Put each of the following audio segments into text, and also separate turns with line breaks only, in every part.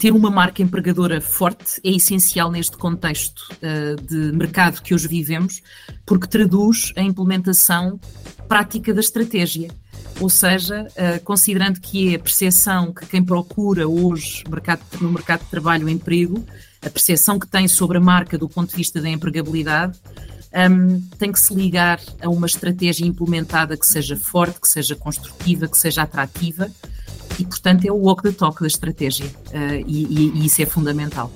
ter uma marca empregadora forte é essencial neste contexto uh, de mercado que hoje vivemos, porque traduz a implementação prática da estratégia. Ou seja, uh, considerando que é a percepção que quem procura hoje mercado, no mercado de trabalho emprego, a percepção que tem sobre a marca do ponto de vista da empregabilidade, um, tem que se ligar a uma estratégia implementada que seja forte, que seja construtiva, que seja atrativa e, portanto, é o walk the talk da estratégia uh, e, e, isso é fundamental.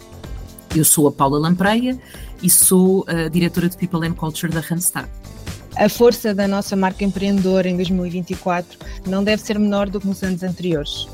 Eu sou a Paula Lampreia e sou a diretora de People and Culture da Randstad.
A força da nossa marca empreendedora em 2024 não deve ser menor do que nos anos anteriores.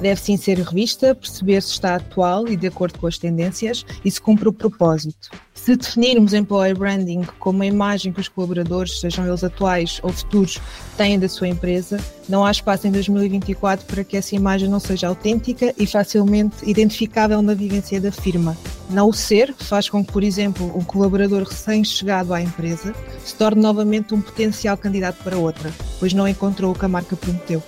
Deve sim ser revista, perceber se está atual e de acordo com as tendências e se cumpre o propósito. Se definirmos employer branding como a imagem que os colaboradores, sejam eles atuais ou futuros, têm da sua empresa, não há espaço em 2024 para que essa imagem não seja autêntica e facilmente identificável na vivência da firma. Não o ser faz com que, por exemplo, um colaborador recém-chegado à empresa se torne novamente um potencial candidato para outra, pois não encontrou o que a marca prometeu.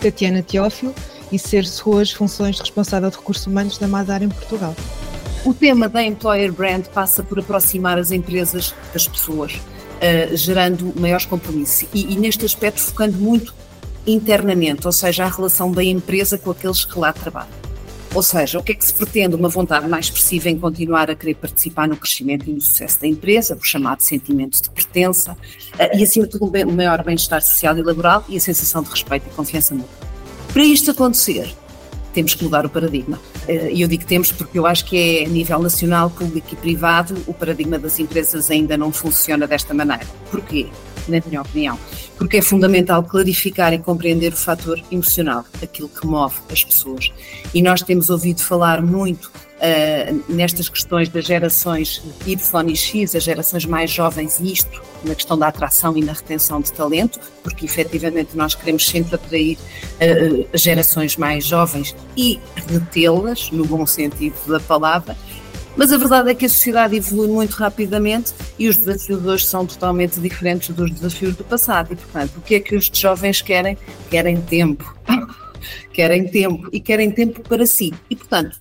Tatiana Teófilo e ser hoje funções de responsável de recursos humanos da Mazar em Portugal.
O tema da Employer Brand passa por aproximar as empresas das pessoas, uh, gerando maiores compromissos e, e, neste aspecto focando muito internamente, ou seja, a relação da empresa com aqueles que lá trabalham. Ou seja, o que é que se pretende? Uma vontade mais expressiva em continuar a querer participar no crescimento e no sucesso da empresa, o chamado sentimento de pertença, uh, e acima de tudo um maior bem-estar social e laboral e a sensação de respeito e confiança mútua. Para isto acontecer, temos que mudar o paradigma. Eh, e eu digo temos porque eu acho que é a nível nacional, público e privado, o paradigma das empresas ainda não funciona desta maneira. Porquê? Na minha opinião. Porque é fundamental clarificar e compreender o fator emocional, aquilo que move as pessoas. E nós temos ouvido falar muito uh, nestas questões das gerações Y e X, as gerações mais jovens, e isto na questão da atração e na retenção de talento, porque efetivamente nós queremos sempre atrair uh, gerações mais jovens e retê-las, no bom sentido da palavra, mas a verdade é que a sociedade evolui muito rapidamente e os desafios hoje são totalmente diferentes dos desafios do passado. E, portanto, o que é que os jovens querem? Querem tempo. querem tempo e querem tempo para si. E, portanto,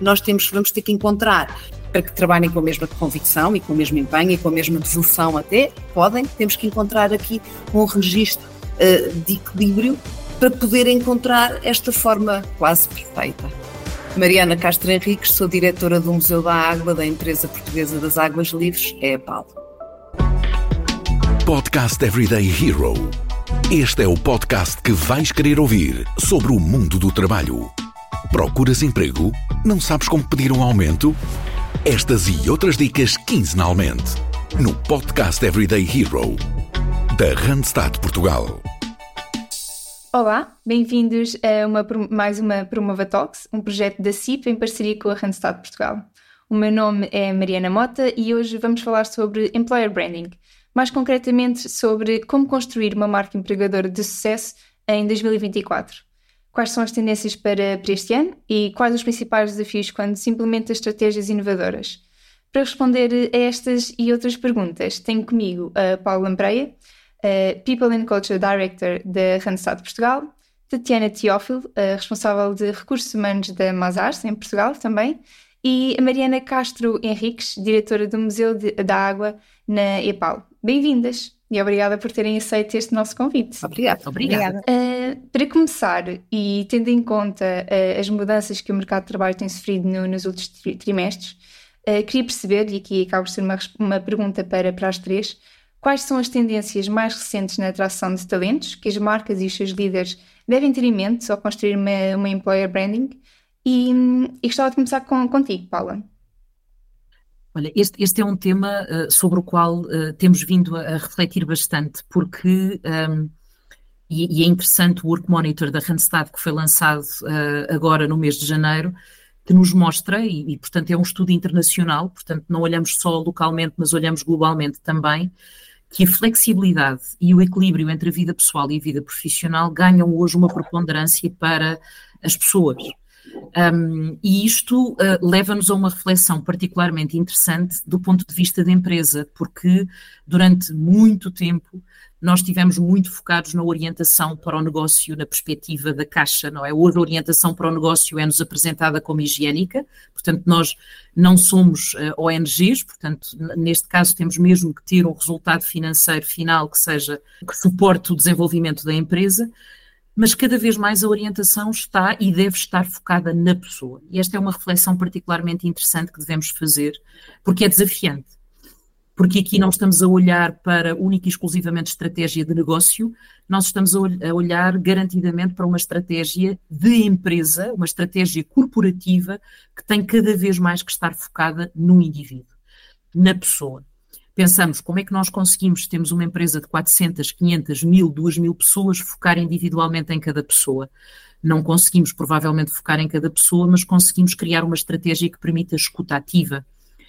nós temos, vamos ter que encontrar para que trabalhem com a mesma convicção e com o mesmo empenho e com a mesma devoção até, podem, temos que encontrar aqui um registro uh, de equilíbrio para poder encontrar esta forma quase perfeita. Mariana Castro Henriques, sou diretora do Museu da Água da empresa portuguesa das Águas Livres, é a Paulo.
Podcast Everyday Hero. Este é o podcast que vais querer ouvir sobre o mundo do trabalho. Procuras emprego? Não sabes como pedir um aumento? Estas e outras dicas quinzenalmente no podcast Everyday Hero da Randstad Portugal.
Olá, bem-vindos a uma, mais uma Promova Talks, um projeto da CIP em parceria com a Randstad Portugal. O meu nome é Mariana Mota e hoje vamos falar sobre Employer Branding, mais concretamente sobre como construir uma marca empregadora de sucesso em 2024 quais são as tendências para, para este ano e quais os principais desafios quando se implementa estratégias inovadoras. Para responder a estas e outras perguntas, tenho comigo a Paula Lampreia, People and Culture Director da Randstad Portugal, Tatiana Teófilo, responsável de recursos humanos da Mazars, em Portugal também, e a Mariana Castro Henriques, diretora do Museu de, da Água na EPAL. Bem-vindas! E obrigada por terem aceito este nosso convite.
Obrigada.
Obrigada. Uh, para começar, e tendo em conta uh, as mudanças que o mercado de trabalho tem sofrido no, nos últimos trimestres, uh, queria perceber, e aqui acaba por ser uma, uma pergunta para, para as três, quais são as tendências mais recentes na atração de talentos que as marcas e os seus líderes devem ter em mente ao construir uma, uma employer branding? E, e gostava de começar com, contigo, Paula.
Olha, este, este é um tema uh, sobre o qual uh, temos vindo a, a, refletir bastante, porque, um, ehm, e, e, é interessante o Work Monitor da Randstad, que foi lançado uh, agora no mês de janeiro, que nos mostra, e, e, portanto é um estudo internacional, portanto não olhamos só localmente, mas olhamos globalmente também, que a flexibilidade e o equilíbrio entre a vida pessoal e a vida profissional ganham hoje uma preponderância para as pessoas. Um, e isto uh, leva-nos a uma reflexão particularmente interessante do ponto de vista da empresa, porque durante muito tempo nós estivemos muito focados na orientação para o negócio na perspectiva da caixa, não é? Hoje a orientação para o negócio é-nos apresentada como higiênica, portanto nós não somos uh, ONGs, portanto neste caso temos mesmo que ter um resultado financeiro final que seja, que suporte o desenvolvimento da empresa, mas cada vez mais a orientação está e deve estar focada na pessoa. E esta é uma reflexão particularmente interessante que devemos fazer, porque é desafiante. Porque aqui não estamos a olhar para única e exclusivamente estratégia de negócio, nós estamos a olhar garantidamente para uma estratégia de empresa, uma estratégia corporativa que tem cada vez mais que estar focada no indivíduo, na pessoa pensamos como é que nós conseguimos, temos uma empresa de 400, 500, 1000, 2000 pessoas, focar individualmente em cada pessoa. Não conseguimos, provavelmente, focar em cada pessoa, mas conseguimos criar uma estratégia que permita escuta ativa,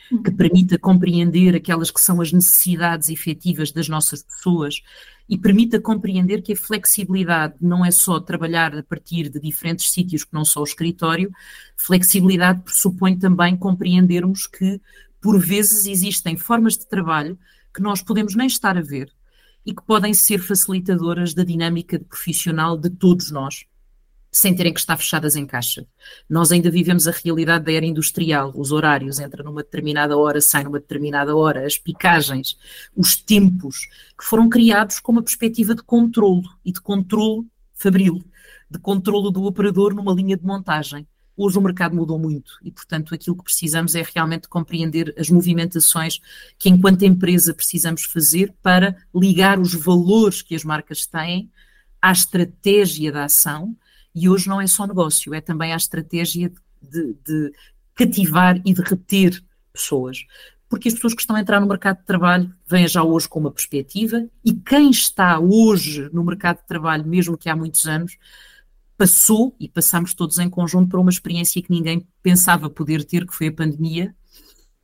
que uhum. permita compreender aquelas que são as necessidades efetivas das nossas pessoas e permita compreender que a flexibilidade não é só trabalhar a partir de diferentes sítios que não só o escritório, flexibilidade pressupõe também compreendermos que por vezes existem formas de trabalho que nós podemos nem estar a ver e que podem ser facilitadoras da dinâmica profissional de todos nós, sem terem que estar fechadas em caixa. Nós ainda vivemos a realidade da era industrial, os horários, entra numa determinada hora, sai numa determinada hora, as picagens, os tempos, que foram criados com uma perspectiva de controlo e de controlo fabril, de controlo do operador numa linha de montagem. Hoje o mercado mudou muito e, portanto, aquilo que precisamos é realmente compreender as movimentações que, enquanto empresa, precisamos fazer para ligar os valores que as marcas têm à estratégia da ação. E hoje não é só negócio, é também a estratégia de, de cativar e de reter pessoas porque as pessoas que estão a entrar no mercado de trabalho vêm já hoje com uma perspectiva e quem está hoje no mercado de trabalho, mesmo que há muitos anos, passou e passamos todos em conjunto para uma experiência que ninguém pensava poder ter, que foi a pandemia,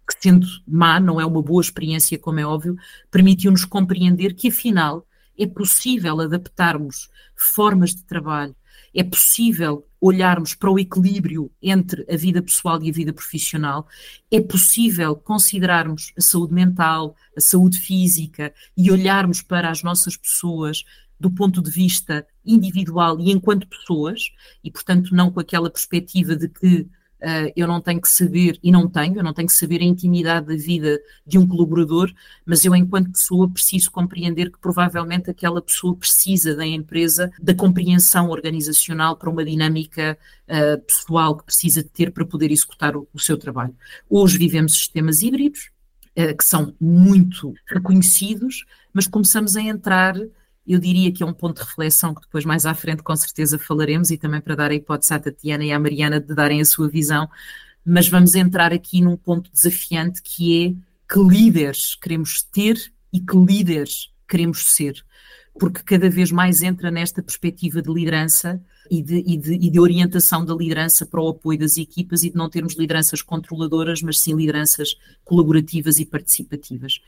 que sendo má, não é uma boa experiência, como é óbvio, permitiu-nos compreender que afinal é possível adaptarmos formas de trabalho, é possível olharmos para o equilíbrio entre a vida pessoal e a vida profissional, é possível considerarmos a saúde mental, a saúde física e olharmos para as nossas pessoas do ponto de vista individual e enquanto pessoas, e portanto não com aquela perspectiva de que uh, eu não tenho que saber, e não tenho, eu não tenho que saber a intimidade da vida de um colaborador, mas eu enquanto pessoa preciso compreender que provavelmente aquela pessoa precisa da empresa, da compreensão organizacional para uma dinâmica uh, pessoal que precisa de ter para poder executar o, o seu trabalho. Hoje vivemos sistemas híbridos, uh, que são muito reconhecidos, mas começamos a entrar eu diria que é um ponto de reflexão que depois mais à frente com certeza falaremos e também para dar a hipótese à Tatiana e à Mariana de darem a sua visão, mas vamos entrar aqui num ponto desafiante que é que líderes queremos ter e que líderes queremos ser, porque cada vez mais entra nesta perspectiva de liderança e de, e, de, e de, orientação da liderança para o apoio das equipas e de não termos lideranças controladoras, mas sim lideranças colaborativas e participativas.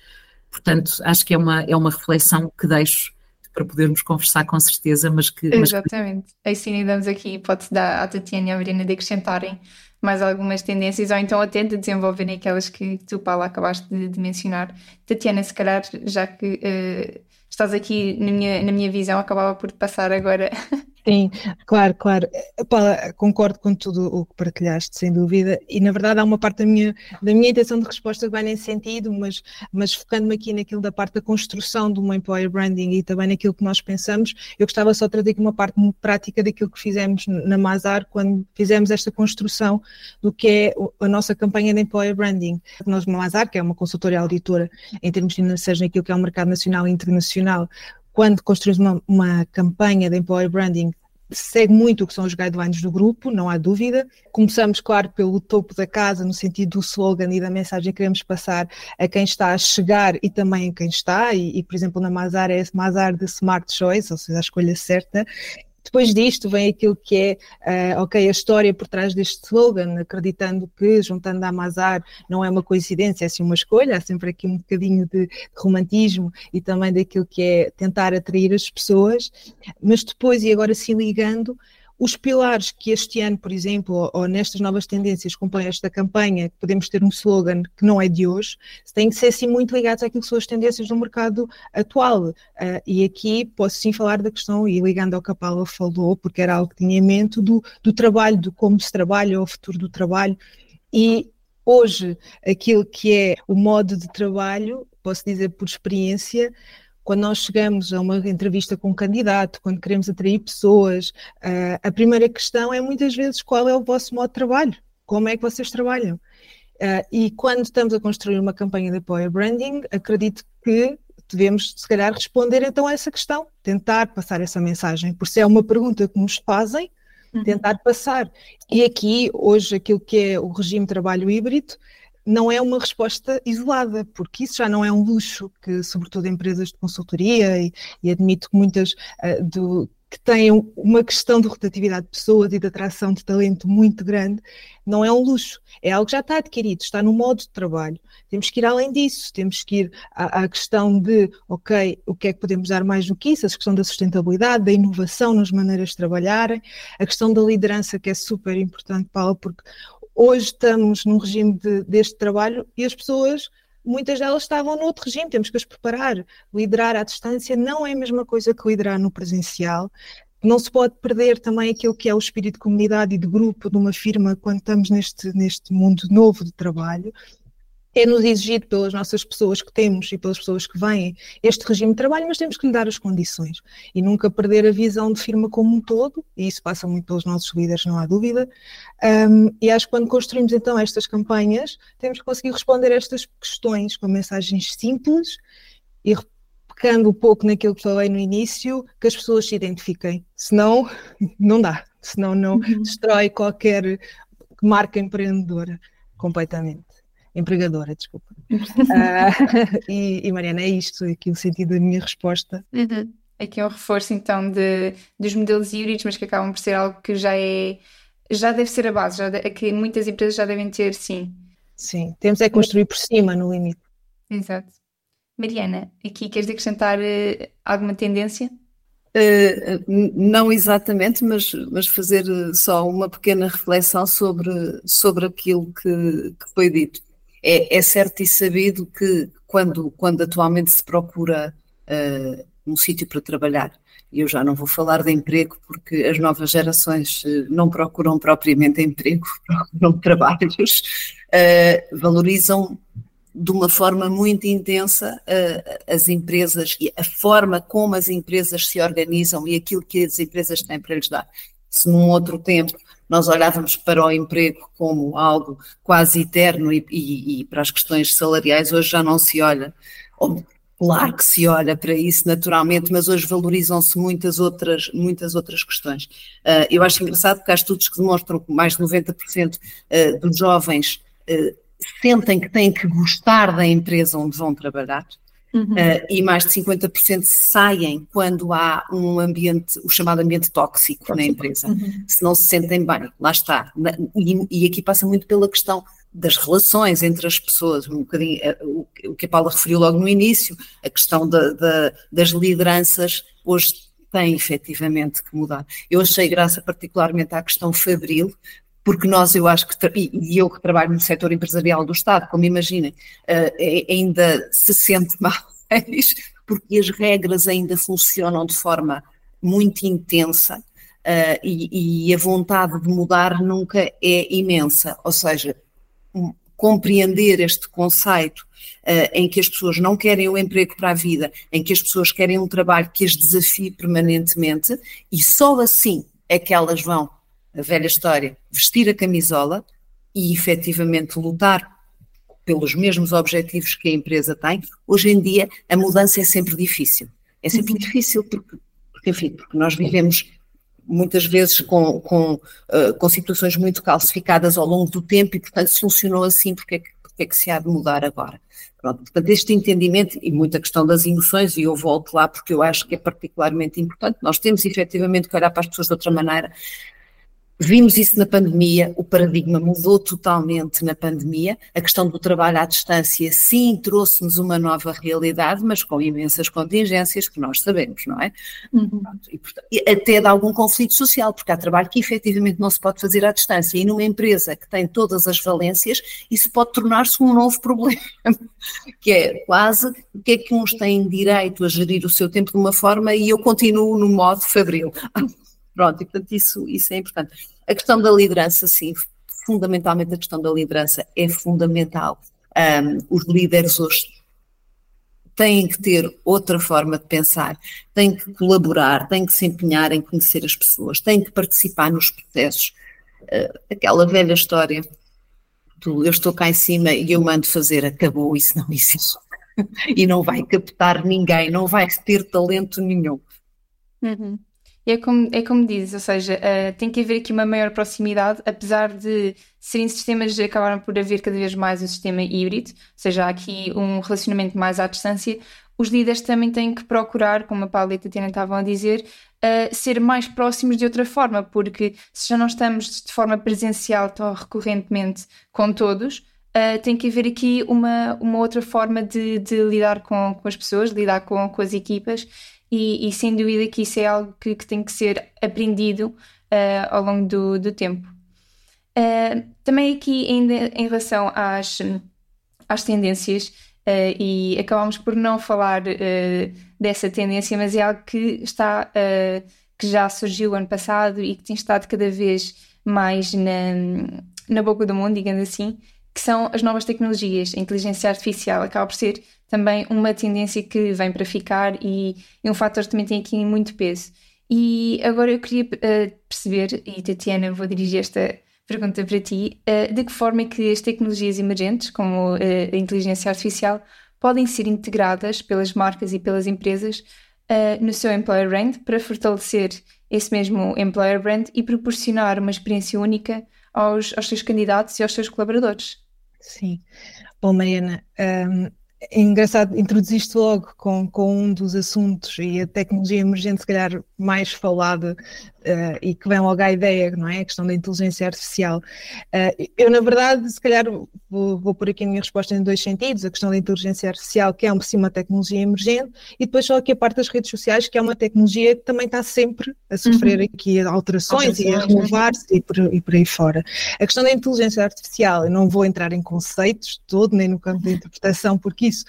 Portanto, acho que é uma, é uma reflexão que deixo para podermos conversar com certeza, mas que...
Exatamente. Mas... Assim damos aqui, pode-se dar à Tatiana e à Marina de acrescentarem mais algumas tendências, ou então até de desenvolverem aquelas que tu, Paula, acabaste de, de mencionar. Tatiana, se calhar, já que uh, estás aqui na minha, na minha visão, acabava por passar agora
Sim, claro, claro. Paula, concordo com tudo o que partilhaste, sem dúvida, e na verdade há uma parte da minha, da minha intenção de resposta que vai nesse sentido, mas, mas focando-me aqui naquilo da parte da construção de uma employer branding e também naquilo que nós pensamos, eu gostava só de trazer aqui uma parte muito prática daquilo que fizemos na Mazar quando fizemos esta construção do que é a nossa campanha de employer branding. Nós, Mazar, que é uma consultoria auditora em termos financeiros naquilo que é o mercado nacional e internacional, quando construímos uma, uma campanha de employer branding, segue muito o que são os guidelines do grupo, não há dúvida. Começamos, claro, pelo topo da casa, no sentido do slogan e da mensagem que queremos passar a quem está a chegar e também a quem está, e, e por exemplo, na Mazar é Mazar de Smart Choice, ou seja, a escolha certa, depois disto vem aquilo que é, uh, ok, a história por trás deste slogan, acreditando que juntando a Amazar não é uma coincidência, é sim uma escolha, há sempre aqui um bocadinho de, de romantismo e também daquilo que é tentar atrair as pessoas, mas depois, e agora se ligando, os pilares que este ano, por exemplo, ou, ou nestas novas tendências compõem esta campanha, podemos ter um slogan que não é de hoje, têm que ser assim muito ligados àquilo que são as tendências do mercado atual. Uh, e aqui posso sim falar da questão, e ligando ao que a Paula falou, porque era algo que tinha em mente, do, do trabalho, do como se trabalha, o futuro do trabalho. E hoje, aquilo que é o modo de trabalho, posso dizer por experiência, quando nós chegamos a uma entrevista com um candidato, quando queremos atrair pessoas, uh, a primeira questão é muitas vezes qual é o vosso modo de trabalho, como é que vocês trabalham. Uh, e quando estamos a construir uma campanha de apoio a branding, acredito que devemos, se calhar, responder então a essa questão, tentar passar essa mensagem, por se é uma pergunta que nos fazem, uhum. tentar passar. E aqui, hoje, aquilo que é o regime de trabalho híbrido, não é uma resposta isolada, porque isso já não é um luxo que, sobretudo, empresas de consultoria, e, e admito que muitas uh, do, que têm uma questão de rotatividade de pessoas e de atração de talento muito grande, não é um luxo, é algo que já está adquirido, está no modo de trabalho. Temos que ir além disso, temos que ir à, à questão de, ok, o que é que podemos dar mais do que isso, a questão da sustentabilidade, da inovação nas maneiras de trabalharem, a questão da liderança, que é super importante, Paula, porque Hoje estamos num regime de, deste trabalho e as pessoas, muitas delas estavam no outro regime, temos que as preparar. Liderar à distância não é a mesma coisa que liderar no presencial. Não se pode perder também aquilo que é o espírito de comunidade e de grupo de uma firma quando estamos neste, neste mundo novo de trabalho é-nos exigido pelas nossas pessoas que temos e pelas pessoas que vêm este regime de trabalho, mas temos que lhe dar as condições e nunca perder a visão de firma como um todo, e isso passa muito pelos nossos líderes, não há dúvida. Um, e acho que quando construímos então estas campanhas, temos que conseguir responder a estas questões com mensagens simples e pecando um pouco naquilo que falei no início, que as pessoas se identifiquem, senão não dá, senão não uhum. destrói qualquer marca empreendedora completamente empregadora, desculpa. uh, e, e, Mariana, é isto aqui o sentido da minha resposta.
Uhum. Aqui é um reforço então de, dos modelos híbridos, mas que acabam por ser algo que já é já deve ser a base, já de, que muitas empresas já devem ter, sim.
Sim, temos é construir por cima no limite.
Exato. Mariana, aqui queres acrescentar uh, alguma tendência?
Uh, não exatamente, mas, mas fazer só uma pequena reflexão sobre, sobre aquilo que, que foi dito. É, é, certo e sabido que quando, quando atualmente se procura uh, um sítio para trabalhar, e eu já não vou falar de emprego porque as novas gerações uh, não procuram propriamente emprego, procuram trabalhos, uh, valorizam de uma forma muito intensa as empresas e a forma como as empresas se organizam e aquilo que as empresas têm para lhes dar. Se num outro tempo nós olhávamos para o emprego como algo quase eterno e, e, e para as questões salariais, hoje já não se olha. Claro que se olha para isso naturalmente, mas hoje valorizam-se muitas outras, muitas outras questões. Uh, eu acho engraçado que há estudos que demonstram que mais de 90% uh, dos jovens uh, sentem que têm que gostar da empresa onde vão trabalhar. Uhum. Uh, e mais de 50% saem quando há um ambiente, o chamado ambiente tóxico, tóxico. na empresa, uhum. se não se sentem bem, lá está. E, e, aqui passa muito pela questão das relações entre as pessoas, um bocadinho eh, o, o que a Paula referiu logo no início, a questão da, da, das lideranças hoje tem efetivamente que mudar. Eu achei graça particularmente à questão fabril, porque nós, eu acho que, e eu que trabalho no setor empresarial do Estado, como imaginem, uh, ainda se sente mais, porque as regras ainda funcionam de forma muito intensa uh, e, e, a vontade de mudar nunca é imensa. Ou seja, um, compreender este conceito uh, em que as pessoas não querem o um emprego para a vida, em que as pessoas querem um trabalho que as desafie permanentemente e só assim é que elas vão a velha história, vestir a camisola e efetivamente lutar pelos mesmos objetivos que a empresa tem, hoje em dia a mudança é sempre difícil. É sempre uhum. difícil porque, porque, enfim, porque nós vivemos muitas vezes com, com, uh, com situações muito calcificadas ao longo do tempo e, portanto, se funcionou assim, porque é que, porque é que se há de mudar agora? Pronto, portanto, este entendimento e muita questão das emoções, e eu volto lá porque eu acho que é particularmente importante, nós temos efetivamente que olhar para as pessoas de outra maneira, Vimos isso na pandemia, o paradigma mudou totalmente na pandemia. A questão do trabalho à distância, sim, trouxe-nos uma nova realidade, mas com imensas contingências que nós sabemos, não é? Uhum. E, portanto, até de algum conflito social, porque há trabalho que efetivamente não se pode fazer à distância. E numa empresa que tem todas as valências, isso pode tornar-se um novo problema, que é quase o que é que uns têm direito a gerir o seu tempo de uma forma e eu continuo no modo fabril. Pronto, e portanto isso, isso é importante. A questão da liderança, sim, fundamentalmente a questão da liderança é fundamental. Um, os líderes hoje têm que ter outra forma de pensar, têm que colaborar, têm que se empenhar em conhecer as pessoas, têm que participar nos processos. Uh, aquela velha história do eu estou cá em cima e eu mando fazer, acabou, isso não existe. e não vai captar ninguém, não vai ter talento nenhum.
Uhum. É como, é como dizes, ou seja, uh, tem que haver aqui uma maior proximidade, apesar de serem sistemas, acabaram por haver cada vez mais um sistema híbrido, ou seja, há aqui um relacionamento mais à distância. Os líderes também têm que procurar, como a Paula e a Tatiana estavam a dizer, uh, ser mais próximos de outra forma, porque se já não estamos de forma presencial tão recorrentemente com todos, uh, tem que haver aqui uma, uma outra forma de, de lidar com, com as pessoas, de lidar com, com as equipas e, e, sem dúvida que isso é algo que, que tem que ser aprendido uh, ao longo do, do tempo. Uh, também aqui ainda em relação às, às tendências, uh, e acabamos por não falar dessa tendência, mas é algo que está que já surgiu ano passado e que tem estado cada vez mais na, na boca do mundo, digamos assim, que são as novas tecnologias. A inteligência artificial acaba por ser também uma tendência que vem para ficar e, e um fator que também tem aqui muito peso. E agora eu queria uh, perceber, e Tatiana, vou dirigir esta pergunta para ti, uh, de que forma é que as tecnologias emergentes, como uh, a inteligência artificial, podem ser integradas pelas marcas e pelas empresas no seu employer brand para fortalecer esse mesmo employer brand e proporcionar uma experiência única aos, aos seus candidatos e aos seus colaboradores.
Sim. Bom, Mariana, um, é engraçado, introduziste logo com, com um dos assuntos e a tecnologia emergente, se calhar mais falada uh, e que vem logo à ideia, não é? A questão da inteligência artificial. Uh, eu, na verdade, se calhar vou, vou pôr aqui a minha resposta em dois sentidos: a questão da inteligência artificial, que é sim, uma tecnologia emergente, e depois só aqui a parte das redes sociais, que é uma tecnologia que também está sempre a sofrer uhum. aqui alterações, e a renovar-se e, por, e por aí fora. A questão da inteligência artificial, eu não vou entrar em conceitos todo, nem no campo da interpretação, porque isso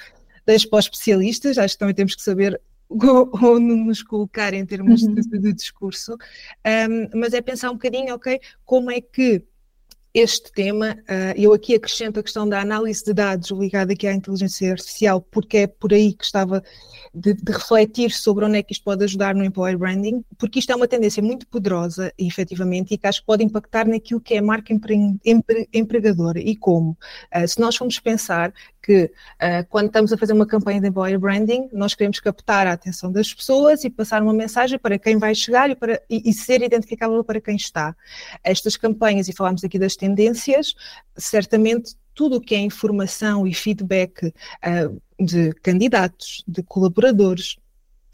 deixo para os especialistas, acho que também temos que saber onde nos colocar em termos uhum. de, de, discurso, um, mas é pensar um bocadinho, ok, como é que este tema, uh, eu aqui acrescento a questão da análise de dados ligada aqui à inteligência artificial, porque é por aí que estava de, de, refletir sobre onde é que isto pode ajudar no employer branding, porque isto é uma tendência muito poderosa, efetivamente, e que acho que pode impactar naquilo que é a marca empre, empre, empregadora e como. Uh, se nós formos pensar que uh, quando estamos a fazer uma campanha de employer branding, nós queremos captar a atenção das pessoas e passar uma mensagem para quem vai chegar e, para, e, e ser identificável para quem está. Estas campanhas, e falámos aqui das tendências, certamente tudo o que é informação e feedback uh, de candidatos, de colaboradores,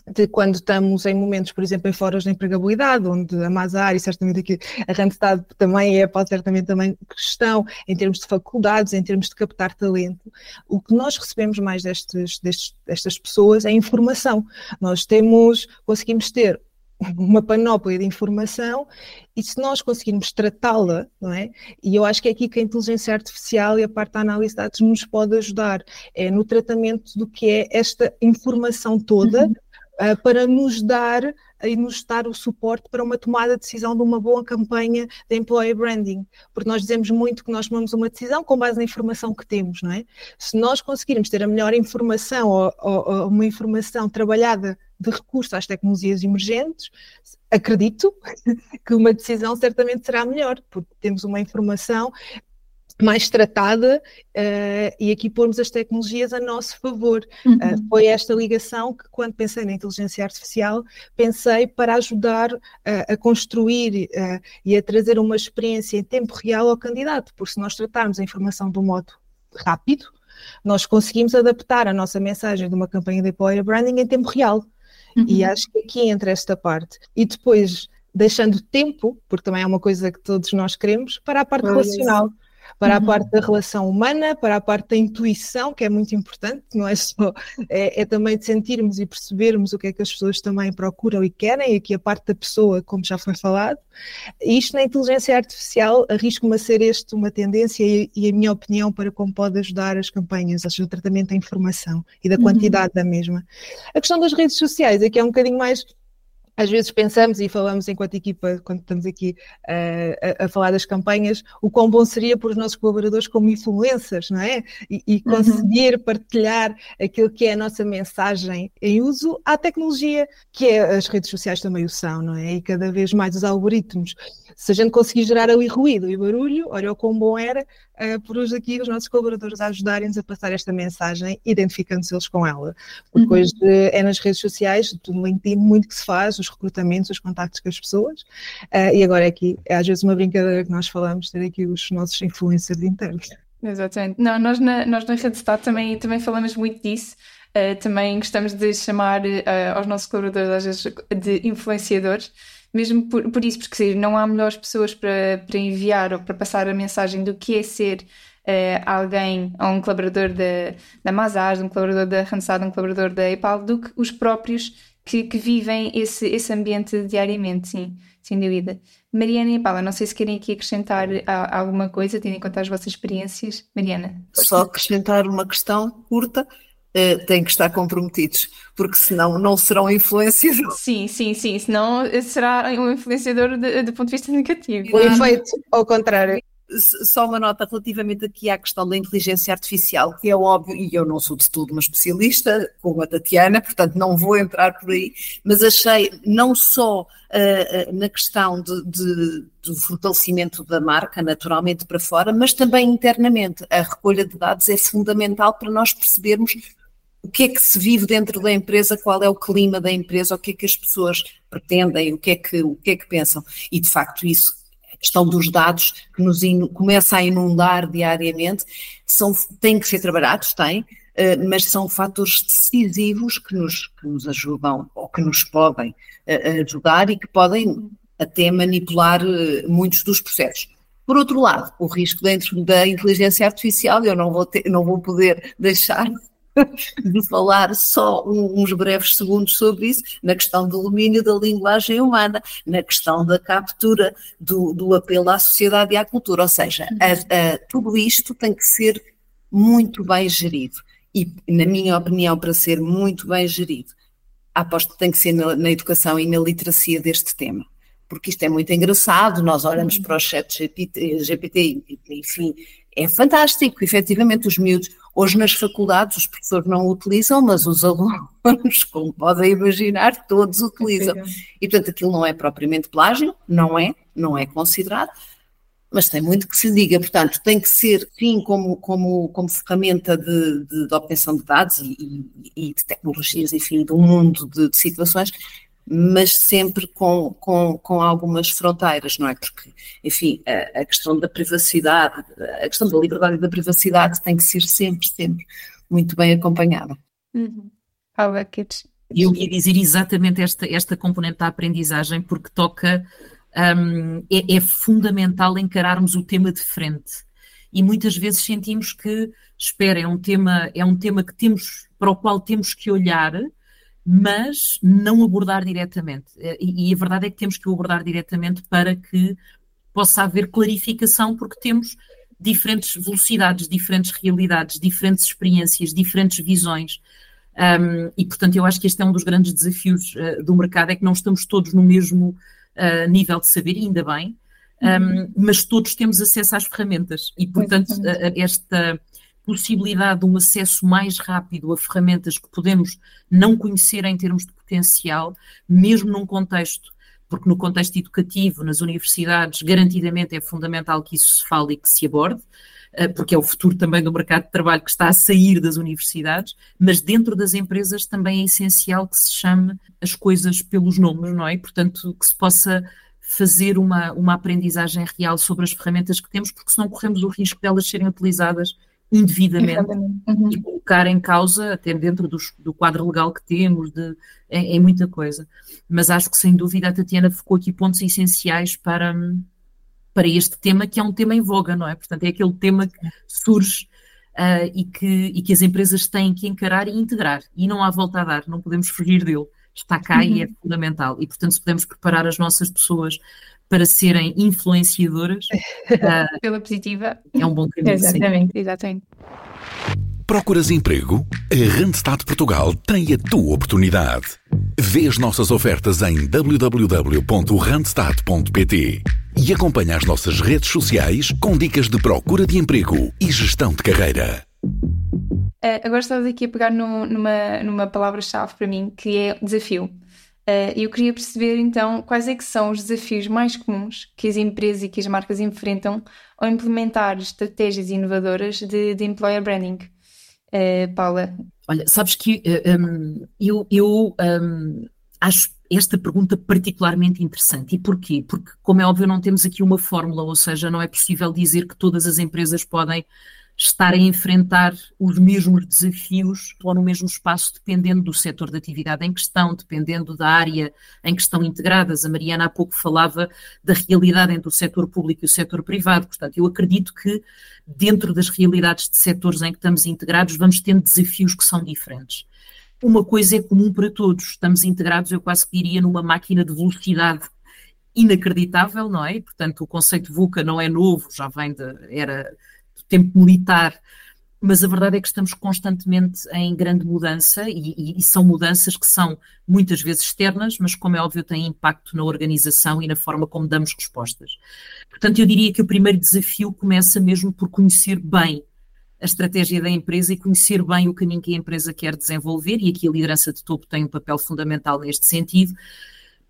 de quando estamos em momentos, por exemplo, em fóruns de empregabilidade, onde a Mazar e certamente aqui a Randstad também é, pode certamente também questão, em termos de faculdades, em termos de captar talento, o que nós recebemos mais destes, destes, destas pessoas é informação. Nós temos, conseguimos ter uma panóplia de informação e se nós conseguirmos tratá-la, não é? E eu acho que é aqui que a inteligência artificial e a parte da análise de dados nos pode ajudar, é no tratamento do que é esta informação toda, uhum uh, para nos dar e nos dar o suporte para uma tomada de decisão de uma boa campanha de employer branding, porque nós dizemos muito que nós tomamos uma decisão com base na informação que temos, não é? Se nós conseguirmos ter a melhor informação ou, ou, ou uma informação trabalhada de recurso às tecnologias emergentes, acredito que uma decisão certamente será melhor, porque temos uma informação mais tratada uh, e aqui pormos as tecnologias a nosso favor. Uhum. Uh, foi esta ligação que, quando pensei na inteligência artificial, pensei para ajudar uh, a construir e a trazer uma experiência em tempo real ao candidato, porque se nós tratarmos a informação de um modo rápido, nós conseguimos adaptar a nossa mensagem de uma campanha de employer branding em tempo real. Uhum. E acho que aqui entra esta parte. E depois deixando tempo, porque também é uma coisa que todos nós queremos, para a parte relacional para uhum. a parte da relação humana, para a parte da intuição, que é muito importante, não é só, é, é, também de sentirmos e percebermos o que é que as pessoas também procuram e querem, e aqui a parte da pessoa, como já foi falado. Isto na inteligência artificial arrisco-me a ser este uma tendência e, e, a minha opinião para como pode ajudar as campanhas, ou seja, o tratamento da informação e da uhum. quantidade uhum. da mesma. A questão das redes sociais que é um bocadinho mais às vezes pensamos e falamos enquanto equipa, quando estamos aqui uh, a, a, falar das campanhas, o quão bom seria para os nossos colaboradores como influencers, não é? E, e uhum. conseguir uhum. partilhar aquilo que é a nossa mensagem em uso à tecnologia, que é, as redes sociais também o são, não é? E cada vez mais os algoritmos. Se a gente conseguir gerar ali ruído e barulho, olha o quão bom era uh, por hoje aqui os nossos colaboradores ajudarem-nos a passar esta mensagem, identificando-se eles com ela. Porque uhum. hoje é nas redes sociais, no LinkedIn, muito que se faz, os recrutamentos, os contactos com as pessoas, uh, e agora é aqui, é às vezes uma brincadeira que nós falamos, ter aqui os nossos influencers internos.
Exatamente. Não, nós na, nós na Redstart também, também falamos muito disso. Uh, também gostamos de chamar aos nossos colaboradores, às vezes, de influenciadores, mesmo por, por isso, porque não há melhores pessoas para, para enviar ou para passar a mensagem do que é ser uh, alguém, ou um colaborador da, da Mazars, um colaborador da Randstad, um colaborador da EPAL, do que os próprios que, que, vivem esse, esse ambiente diariamente, sim, sem dúvida. Mariana e Paula, não sei se querem aqui acrescentar alguma coisa, tendo em conta as vossas experiências. Mariana.
Só acrescentar uma questão curta têm que estar comprometidos, porque senão não serão influenciadores.
Sim, sim, sim, senão será um influenciador do ponto de vista negativo.
O efeito ao contrário
só uma nota relativamente aqui à questão da inteligência artificial, que é óbvio, e eu não sou de tudo uma especialista, como a Tatiana, portanto não vou entrar por aí, mas achei não só uh, na questão de, de, do fortalecimento da marca, naturalmente para fora, mas também internamente. A recolha de dados é fundamental para nós percebermos o que é que se vive dentro da empresa, qual é o clima da empresa, o que é que as pessoas pretendem, o que é que, o que, é que pensam. E de facto isso, a questão dos dados que nos in, começa a inundar diariamente, são, têm que ser trabalhados, têm, uh, mas são fatores decisivos que nos, que nos ajudam ou que nos podem uh, ajudar e que podem até manipular uh, muitos dos processos. Por outro lado, o risco dentro da inteligência artificial, eu não vou, ter, não vou poder deixar de falar só uns breves segundos sobre isso, na questão do domínio da linguagem humana, na questão da captura do, do apelo à sociedade e à cultura. Ou seja, a, a, tudo isto tem que ser muito bem gerido. E, na minha opinião, para ser muito bem gerido, aposto que tem que ser na, na educação e na literacia deste tema porque isto é muito engraçado, nós olhamos para o chat GPT, GPT enfim, é fantástico, efetivamente, os miúdos, hoje nas faculdades os professores não o utilizam, mas os alunos, como podem imaginar, todos utilizam. E portanto aquilo não é propriamente plágio, não é, não é considerado, mas tem muito que se diga, portanto, tem que ser, sim, como, como, como ferramenta de, de, de obtenção de dados e, e, e, de tecnologias, enfim, de um mundo de, de situações, mas sempre com, com, com algumas fronteiras, não é? Porque, enfim, a, a, questão da privacidade, a questão da liberdade e da privacidade tem que ser sempre, sempre muito bem acompanhada.
Uhum.
Eu ia dizer exatamente esta, esta componente da aprendizagem, porque toca, um, é, é fundamental encararmos o tema de frente. E muitas vezes sentimos que, espera, é um tema, é um tema que temos, para o qual temos que olhar, mas não abordar diretamente. Eh, e, e, a verdade é que temos que o abordar diretamente para que possa haver clarificação, porque temos diferentes velocidades, diferentes realidades, diferentes experiências, diferentes visões. Um, e, portanto, eu acho que este é um dos grandes desafios uh, do mercado, é que não estamos todos no mesmo uh, nível de saber, ainda bem, um, uhum. mas todos temos acesso às ferramentas. E, portanto, uh, esta possibilidade de um acesso mais rápido a ferramentas que podemos não conhecer em termos de potencial, mesmo num contexto, porque no contexto educativo, nas universidades, garantidamente é fundamental que isso se fale e que se aborde, eh, porque é o futuro também do mercado de trabalho que está a sair das universidades, mas dentro das empresas também é essencial que se chame as coisas pelos nomes, não é? Portanto, que se possa fazer uma, uma aprendizagem real sobre as ferramentas que temos, porque senão corremos o risco de elas serem utilizadas indevidamente uhum. e colocar em causa, até dentro dos, do quadro legal que temos, de, é, é, muita coisa. Mas acho que, sem dúvida, a Tatiana focou aqui pontos essenciais para, para este tema, que é um tema em voga, não é? Portanto, é aquele tema que surge uh, e, que, e que as empresas têm que encarar e integrar. E não há volta a dar, não podemos fugir dele. Está cá uhum. e é fundamental. E, portanto, se podemos preparar as nossas pessoas para serem influenciadoras.
Uh, Pela positiva.
É um bom caminho.
Exatamente, sim. exatamente.
Procuras emprego? A Randstad Portugal tem a tua oportunidade. Vê as nossas ofertas em www.randstad.pt e acompanha as nossas redes sociais com dicas de procura de emprego e gestão de carreira.
Uh, agora estás aqui a pegar no, numa, numa palavra-chave para mim, que é desafio. Uh, eu queria perceber então quais é que são os desafios mais comuns que as empresas e que as marcas enfrentam ao implementar estratégias inovadoras de, de employer branding. Uh, Paula?
Olha, sabes que um, eu, eu um, acho esta pergunta particularmente interessante. E porquê? Porque, como é óbvio, não temos aqui uma fórmula, ou seja, não é possível dizer que todas as empresas podem estar a enfrentar os mesmos desafios ou no mesmo espaço, dependendo do setor de atividade em questão, dependendo da área em que estão integradas. A Mariana há pouco falava da realidade entre o setor público e o setor privado. Portanto, eu acredito que dentro das realidades de setores em que estamos integrados, vamos tendo desafios que são diferentes. Uma coisa é comum para todos, estamos integrados, eu quase diria, numa máquina de velocidade inacreditável, não é? Portanto, o conceito VUCA não é novo, já vem de, era tempo militar, mas a verdade é que estamos constantemente em grande mudança e, e, são mudanças que são muitas vezes externas, mas como é óbvio têm impacto na organização e na forma como damos respostas. Portanto, eu diria que o primeiro desafio começa mesmo por conhecer bem a estratégia da empresa e conhecer bem o caminho que a empresa quer desenvolver, e aqui a liderança de topo tem um papel fundamental neste sentido,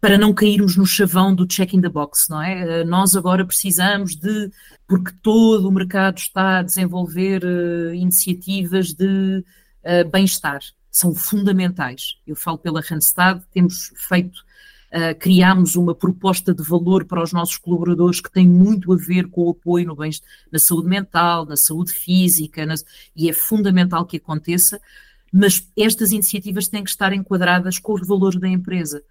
para não cairmos no chavão do check in the box, não é? Eh, nós agora precisamos de, porque todo o mercado está a desenvolver uh, iniciativas de uh, bem-estar, são fundamentais. Eu falo pela Randstad, temos feito, uh, criámos uma proposta de valor para os nossos colaboradores que tem muito a ver com o apoio no bem na saúde mental, na saúde física, e é fundamental que aconteça, mas estas iniciativas têm que estar enquadradas com os valores da empresa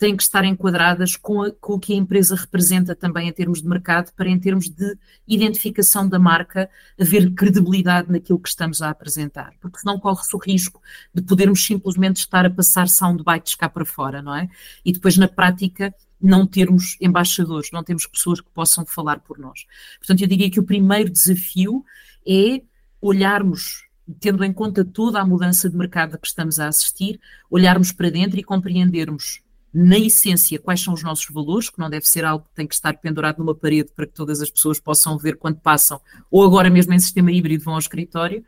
têm que estar enquadradas com, a, com, o que a empresa representa também em termos de mercado, para em termos de identificação da marca, haver credibilidade naquilo que estamos a apresentar, porque senão corre-se o risco de podermos simplesmente estar a passar soundbites cá para fora, não é? E depois na prática não termos embaixadores, não temos pessoas que possam falar por nós. Portanto, eu diria que o primeiro desafio é olharmos tendo em conta toda a mudança de mercado que estamos a assistir, olharmos para dentro e compreendermos na essência, quais são os nossos valores, que não deve ser algo que tem que estar pendurado numa parede para que todas as pessoas possam ver quando passam, ou agora mesmo em sistema híbrido vão ao escritório,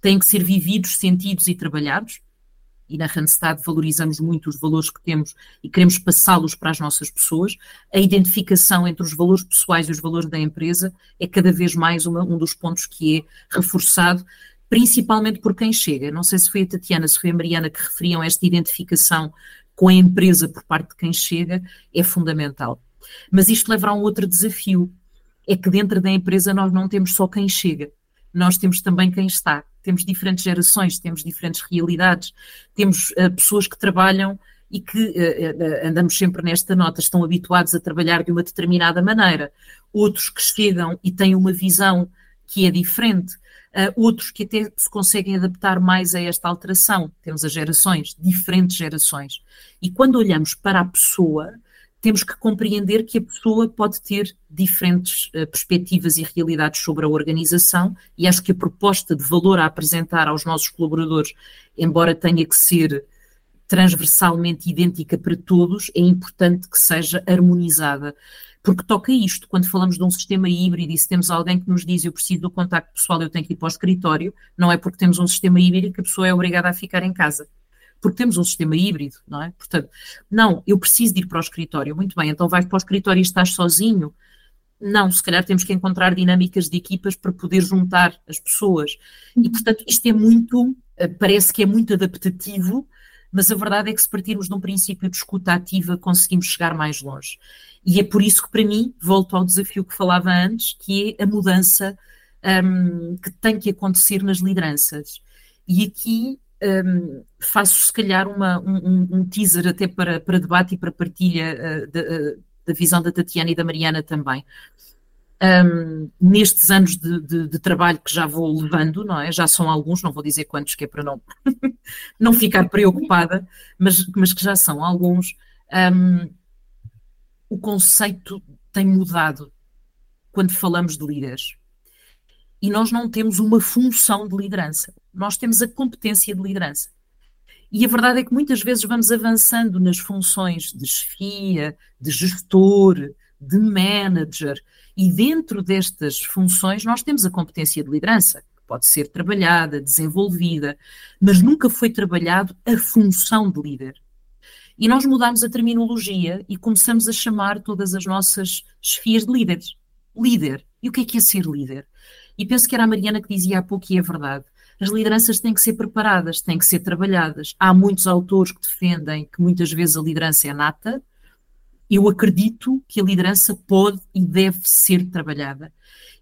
têm que ser vividos, sentidos e trabalhados. E na Randstad valorizamos muito os valores que temos e queremos passá-los para as nossas pessoas. A identificação entre os valores pessoais e os valores da empresa é cada vez mais uma, um dos pontos que é reforçado, principalmente por quem chega. Não sei se foi a Tatiana, se foi a Mariana que referiam esta identificação com a empresa por parte de quem chega é fundamental. Mas isto levará a um outro desafio, é que dentro da empresa nós não temos só quem chega, nós temos também quem está. Temos diferentes gerações, temos diferentes realidades, temos uh, pessoas que trabalham e que uh, uh, andamos sempre nesta nota, estão habituados a trabalhar de uma determinada maneira. Outros que chegam e têm uma visão que é diferente outros que até se conseguem adaptar mais a esta alteração. Temos as gerações, diferentes gerações. E quando olhamos para a pessoa, temos que compreender que a pessoa pode ter diferentes uh, perspectivas e realidades sobre a organização, e acho que a proposta de valor a apresentar aos nossos colaboradores, embora tenha que ser transversalmente idêntica para todos, é importante que seja harmonizada porque toca isto. Quando falamos de um sistema híbrido e se temos alguém que nos diz eu preciso do contacto pessoal, eu tenho que ir para o escritório, não é porque temos um sistema híbrido que a pessoa é obrigada a ficar em casa. Porque temos um sistema híbrido, não é? Portanto, não, eu preciso de ir para o escritório. Muito bem, então vais para o escritório e estás sozinho. Não, se calhar temos que encontrar dinâmicas de equipas para poder juntar as pessoas. E, portanto, isto é muito, eh, parece que é muito adaptativo, mas a verdade é que se partirmos de um princípio de escuta ativa, conseguimos chegar mais longe. E é por isso que, para mim, volto ao desafio que falava antes, que é a mudança um, que tem que acontecer nas lideranças. E aqui um, faço, se calhar, uma, um, um, teaser até para, para debate e para partilha uh, da, uh, da visão da Tatiana e da Mariana também. Um, nestes anos de, de, de, trabalho que já vou levando, não é? Já são alguns, não vou dizer quantos, que é para não, não ficar preocupada, mas, mas que já são alguns. Um, o conceito tem mudado quando falamos de líderes. E nós não temos uma função de liderança, nós temos a competência de liderança. E a verdade é que muitas vezes vamos avançando nas funções de chefia, de gestor, de manager, e dentro destas funções nós temos a competência de liderança, que pode ser trabalhada, desenvolvida, mas nunca foi trabalhado a função de líder. E nós mudamos a terminologia e começamos a chamar todas as nossas chefias de líderes. Líder. E o que é que é ser líder? E penso que era a Mariana que dizia há pouco, e é verdade. As lideranças têm que ser preparadas, têm que ser trabalhadas. Há muitos autores que defendem que muitas vezes a liderança é nata, eu acredito que a liderança pode e deve ser trabalhada.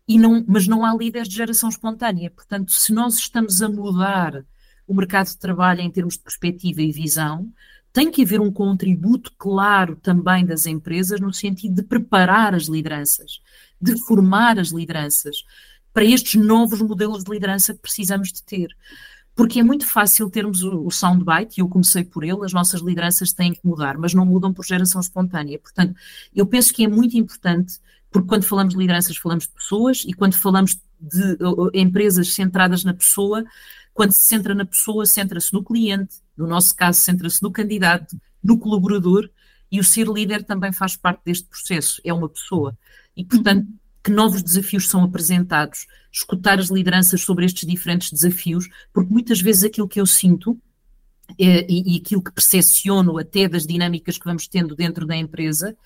E não, mas não há líderes de geração espontânea. Portanto, se nós estamos a mudar o mercado de trabalho em termos de perspectiva e visão, tem que haver um contributo claro também das empresas no sentido de preparar as lideranças, de formar as lideranças para estes novos modelos de liderança que precisamos de ter porque é muito fácil termos o, soundbite, e eu comecei por ele, as nossas lideranças têm que mudar, mas não mudam por geração espontânea. Portanto, eu penso que é muito importante, porque quando falamos de lideranças, falamos de pessoas, e quando falamos de empresas centradas na pessoa, quando se centra na pessoa, centra-se no cliente, no nosso caso, centra-se no candidato, no colaborador, e o ser líder também faz parte deste processo, é uma pessoa. E, portanto, que novos desafios são apresentados, escutar as lideranças sobre estes diferentes desafios, porque muitas vezes aquilo que eu sinto é, e, e, aquilo que percepciono até das dinâmicas que vamos tendo dentro da empresa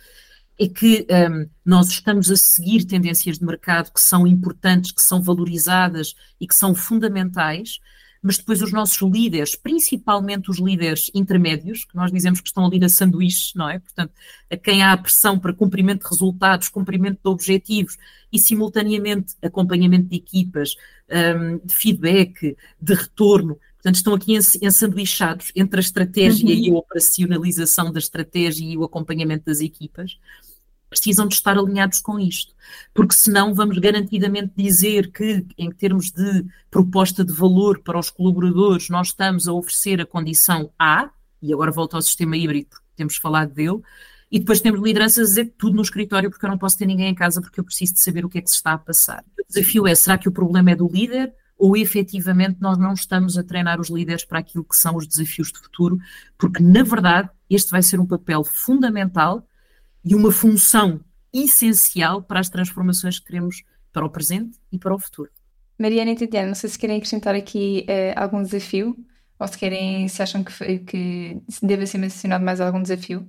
é que um, nós estamos a seguir tendências de mercado que são importantes, que são valorizadas e que são fundamentais, mas depois os nossos líderes, principalmente os líderes intermédios, que nós dizemos que estão ali na sanduíche, não é? Portanto, a quem há a pressão para cumprimento de resultados, cumprimento de objetivos e, simultaneamente, acompanhamento de equipas, um, de feedback, de retorno. Portanto, estão aqui ensanduichados entre a estratégia uhum. e a operacionalização da estratégia e o acompanhamento das equipas precisam de estar alinhados com isto, porque senão vamos garantidamente dizer que, em termos de proposta de valor para os colaboradores, nós estamos a oferecer a condição A, e agora volto ao sistema híbrido, porque temos falado dele, e depois temos lideranças a dizer tudo no escritório porque eu não posso ter ninguém em casa porque eu preciso de saber o que é que se está a passar. O desafio é, será que o problema é do líder ou efetivamente nós não estamos a treinar os líderes para aquilo que são os desafios de futuro? Porque, na verdade, este vai ser um papel fundamental e uma função essencial para as transformações que queremos para o presente e para o futuro.
Mariana e Tatiana, não sei se querem acrescentar aqui uh, algum desafio ou se querem, se acham que, que deve ser mencionado mais algum desafio.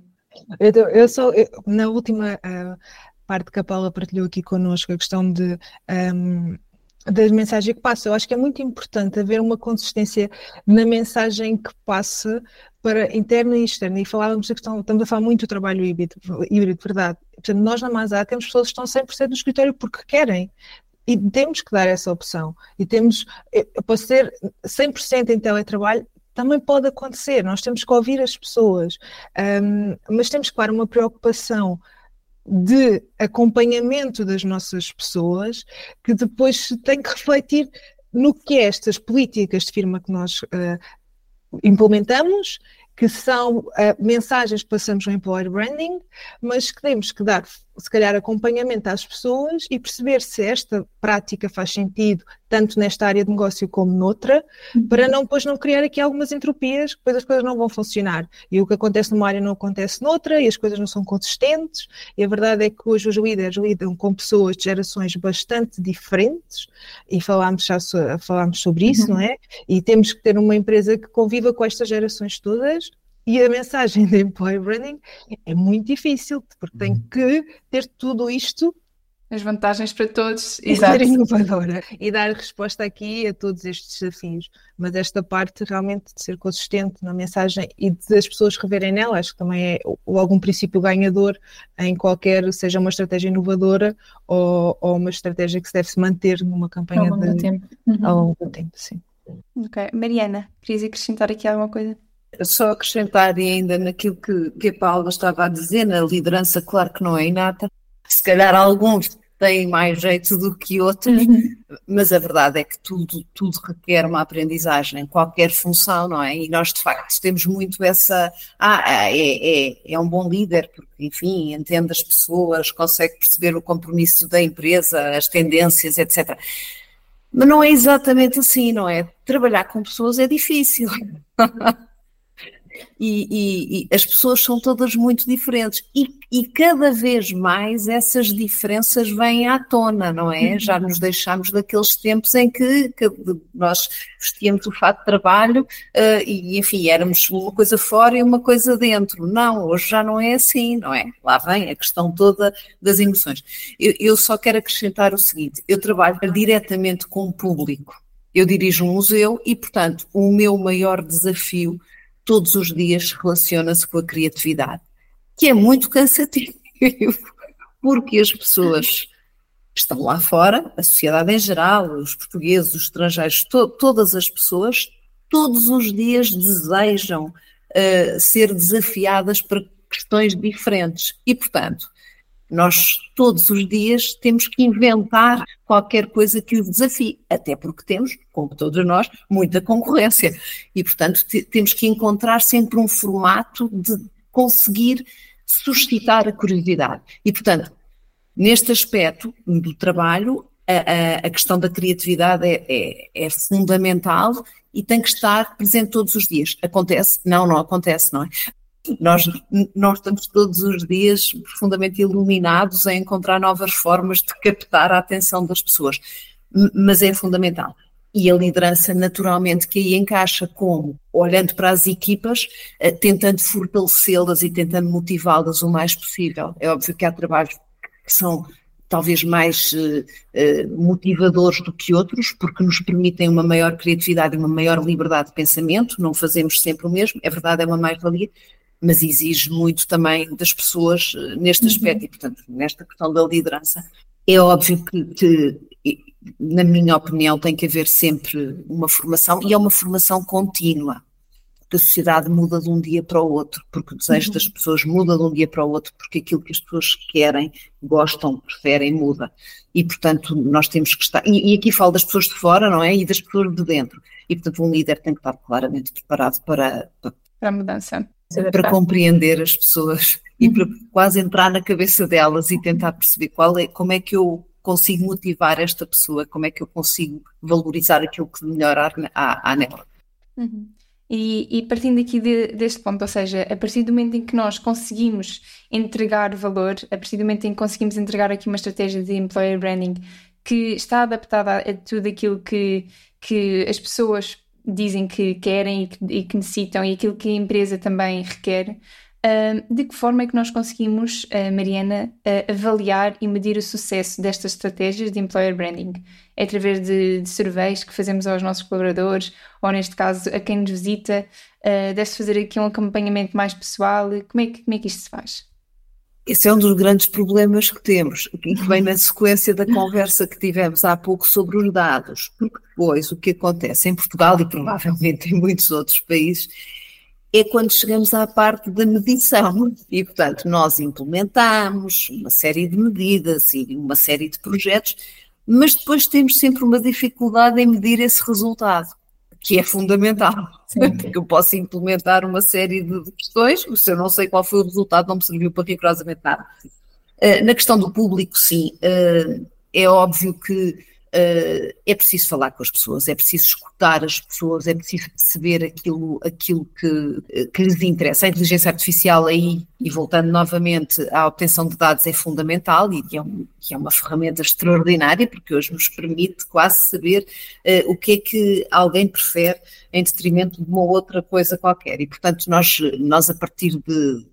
Eu, eu só, eu, na última uh, parte que a Paula partilhou aqui connosco, a questão de um, ehm, da mensagem que passa. Eu acho que é muito importante haver uma consistência na mensagem que passa para interna e externa. E falávamos da questão, estamos a falar muito do trabalho híbrido, híbrido verdade. Portanto, nós na Mazá temos pessoas que estão 100% no escritório porque querem. E temos que dar essa opção. E temos, para ser 100% em teletrabalho, também pode acontecer. Nós temos que ouvir as pessoas, um, mas temos, claro, uma preocupação de acompanhamento das nossas pessoas que depois tem que refletir no que é estas políticas de firma que nós uh, implementamos, que são uh, mensagens que passamos no employer branding, mas que temos que dar se calhar acompanhamento às pessoas e perceber se esta prática faz sentido tanto nesta área de negócio como noutra, uhum. para não depois não criar aqui algumas entropias, depois as coisas não vão funcionar. E o que acontece numa área não acontece noutra, e as coisas não são consistentes, e a verdade é que hoje os líderes lidam com pessoas de gerações bastante diferentes, e falámos já falámos sobre isso, uhum. não é? E temos que ter uma empresa que conviva com estas gerações todas, e a mensagem de employer branding é muito difícil, porque tem uhum. que ter tudo isto
as vantagens para todos.
E ser inovadora e dar resposta aqui a todos estes desafios. Mas esta parte realmente de ser consistente na mensagem e de as pessoas reverem nela, acho que também é algum princípio ganhador em qualquer, seja uma estratégia inovadora ou, ou uma estratégia que se deve se manter numa campanha
ao longo
de,
do tempo.
Uhum. Ao longo do tempo, sim.
Ok. Mariana, querias acrescentar aqui alguma coisa?
Só acrescentar e ainda naquilo que, que a Paula estava a dizer, na liderança, claro que não é inata, se calhar alguns têm mais jeito do que outros, uhum. mas a verdade é que tudo, tudo requer uma aprendizagem, qualquer função, não é? E nós de facto temos muito essa, ah, é, é, é um bom líder, porque enfim, entende as pessoas, consegue perceber o compromisso da empresa, as tendências, etc. Mas não é exatamente assim, não é? Trabalhar com pessoas é difícil. e, e, e, as pessoas são todas muito diferentes e, e, cada vez mais essas diferenças vêm à tona, não é? Já nos deixámos daqueles tempos em que, que nós vestíamos o fato de trabalho uh, e, enfim, éramos uma coisa fora e uma coisa dentro. Não, hoje já não é assim, não é? Lá vem a questão toda das emoções. Eu, eu só quero acrescentar o seguinte: eu trabalho diretamente com o público. Eu dirijo um museu e, portanto, o meu maior desafio todos os dias relaciona-se com a criatividade, que é muito cansativo, porque as pessoas estão lá fora, a sociedade em geral, os portugueses, os estrangeiros, to todas as pessoas, todos os dias desejam uh, ser desafiadas para questões diferentes. E, portanto, nós todos os dias temos que inventar qualquer coisa que o desafie, até porque temos, como todos nós, muita concorrência. E, portanto, temos que encontrar sempre um formato de conseguir suscitar a curiosidade. E, portanto, neste aspecto do trabalho, a, a, a questão da criatividade é, é, é fundamental e tem que estar presente todos os dias. Acontece? Não, não acontece, não é? Nós, nós estamos todos os dias profundamente iluminados a encontrar novas formas de captar a atenção das pessoas, mas é fundamental. E a liderança, naturalmente, que aí encaixa como? Olhando para as equipas, eh, tentando fortalecê-las e tentando motivá-las o mais possível. É óbvio que há trabalhos que são talvez mais uh, motivadores do que outros, porque nos permitem uma maior criatividade e uma maior liberdade de pensamento, não fazemos sempre o mesmo, é verdade, é uma mais-valia, mas exige muito também das pessoas eh, neste uhum. aspecto e, portanto, nesta questão da liderança. É óbvio que, que, na minha opinião, tem que haver sempre uma formação e é uma formação contínua. Porque a sociedade muda de um dia para o outro, porque o desejo uhum. das pessoas muda de um dia para o outro, porque aquilo que as pessoas querem, gostam, preferem, muda. E, portanto, nós temos que estar. E, e aqui falo das pessoas de fora, não é? E das pessoas de dentro. E, portanto, um líder tem que estar claramente preparado para,
para, para a mudança
para compreender as pessoas e para quase entrar na cabeça delas e tentar perceber qual é, como é que eu consigo motivar esta pessoa, como é que eu consigo valorizar aquilo que melhor há, há nela.
Uhum. E, e, partindo aqui de, deste ponto, ou seja, a partir do momento em que nós conseguimos entregar valor, a partir do momento em que conseguimos entregar aqui uma estratégia de employer branding que está adaptada a, a tudo aquilo que, que as pessoas dizem que querem e que, e que, necessitam e aquilo que a empresa também requer. Uh, de que forma é que nós conseguimos, uh, Mariana, uh, avaliar e medir o sucesso destas estratégias de employer branding? É através de, de surveys que fazemos aos nossos colaboradores, ou neste caso a quem nos visita? Deve-se fazer aqui um acompanhamento mais pessoal? Como é, que, como é que isto se faz?
Esse é um dos grandes problemas que temos, que vem na sequência da conversa que tivemos há pouco sobre os dados, porque depois o que acontece em Portugal e provavelmente em muitos outros países é quando chegamos à parte da medição. E, portanto, nós implementamos uma série de medidas e uma série de projetos, mas depois temos sempre uma dificuldade em medir esse resultado que é fundamental, Sim. porque eu posso implementar uma série de questões, se eu não sei qual foi o resultado, não me serviu para rigorosamente nada. Uh, na questão do público, sim, uh, é óbvio que uh, é preciso falar com as pessoas, é preciso escutar as pessoas, é preciso perceber aquilo, aquilo que, que lhes interessa. A inteligência artificial aí e voltando novamente à obtenção de dados é fundamental e é, um, é uma ferramenta extraordinária porque hoje nos permite quase saber uh, o que é que alguém prefere em detrimento de uma outra coisa qualquer. E, portanto, nós, nós a partir de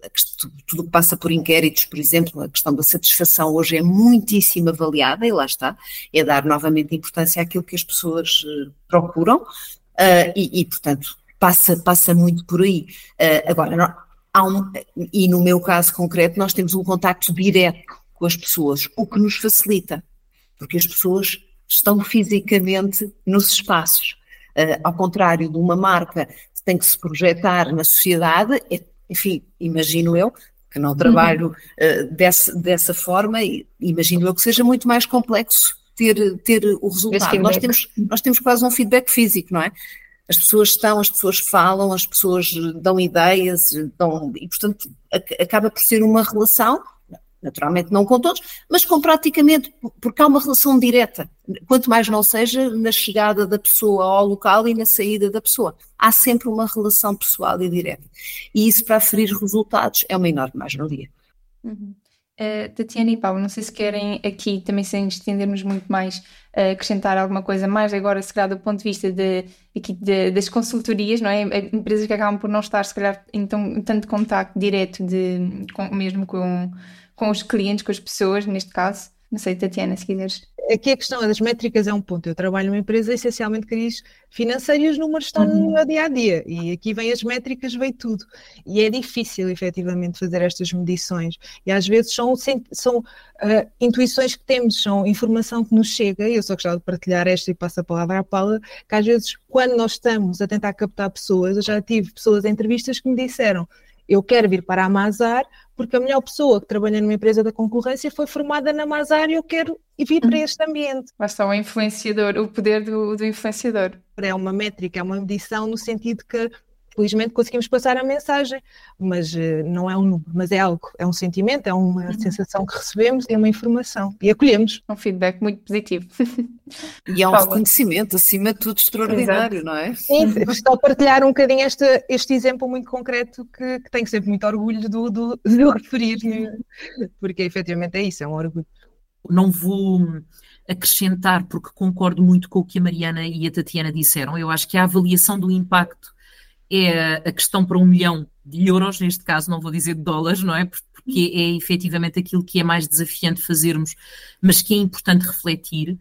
tudo que passa por inquéritos, por exemplo, a questão da satisfação hoje é muitíssimo avaliada e lá está, é dar novamente importância àquilo que as pessoas uh, procuram uh, e, e, portanto, passa, passa muito por aí. agora, um, e no meu caso concreto, nós temos um contacto direto com as pessoas, o que nos facilita, porque as pessoas estão fisicamente nos espaços. Uh, ao contrário de uma marca que tem que se projetar na sociedade, é, enfim, imagino eu, que não trabalho uh, desse, dessa forma, imagino eu que seja muito mais complexo ter, ter o resultado. Nós temos, nós temos quase um feedback físico, não é? As pessoas estão, as pessoas falam, as pessoas dão ideias, dão, e portanto acaba por ser uma relação, naturalmente não com todos, mas com praticamente, porque há uma relação direta, quanto mais não seja na chegada da pessoa ao local e na saída da pessoa. Há sempre uma relação pessoal e direta. E isso para aferir resultados é uma enorme mais-valia.
Uhum. Uh, Tatiana e Paulo, não sei se querem aqui, também sem estendermos muito mais, uh, acrescentar alguma coisa mais agora, se calhar do ponto de vista de, aqui de, das consultorias, não é? Empresas que acabam por não estar, se calhar, em tão, tanto contacto direto de, com, mesmo com, com os clientes, com as pessoas, neste caso. Não sei, Tatiana, se quiseres
aqui a questão das métricas é um ponto. Eu trabalho numa empresa essencialmente crise financeira e os números estão uhum. no dia a dia. E aqui vem as métricas, vem tudo. E é difícil, efetivamente, fazer estas medições. E às vezes são, são uh, intuições que temos, são informação que nos chega. E eu só gostava de partilhar esta e passo a palavra à Paula, que às vezes, quando nós estamos a tentar captar pessoas, eu já tive pessoas em entrevistas que me disseram eu quero vir para a Mazar porque a melhor pessoa que trabalha numa empresa da concorrência foi formada na Mazar e eu quero vir para uhum. este ambiente.
Basta o influenciador, o poder do, do influenciador.
É uma métrica, é uma medição no sentido que felizmente conseguimos passar a mensagem, mas uh, não é um número, mas é algo, é um sentimento, é uma uhum. sensação que recebemos, é uma informação e acolhemos.
Um feedback muito positivo.
E é um reconhecimento, acima de tudo, extraordinário, Exato. não é?
Sim, estou a partilhar um bocadinho este, este exemplo muito concreto que, que tenho sempre muito orgulho do, do, de referir, porque efetivamente é isso, é um orgulho.
Não vou acrescentar, porque concordo muito com o que a Mariana e a Tatiana disseram. Eu acho que a avaliação do impacto é a questão para um milhão de euros, neste caso não vou dizer de dólares, não é? Porque é efetivamente aquilo que é mais desafiante fazermos, mas que é importante refletir.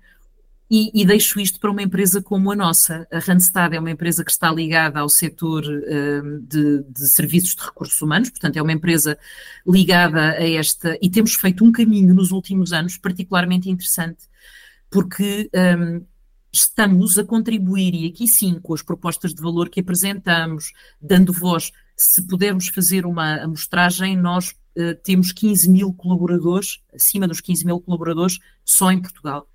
E, e, deixo isto para uma empresa como a nossa. A Randstad é uma empresa que está ligada ao setor uh, de, de, serviços de recursos humanos, portanto, é uma empresa ligada a esta. E temos feito um caminho nos últimos anos particularmente interessante, porque um, estamos a contribuir, e aqui sim, com as propostas de valor que apresentamos, dando voz, se pudermos fazer uma amostragem, nós uh, temos 15 mil colaboradores, acima dos 15 mil colaboradores, só em Portugal.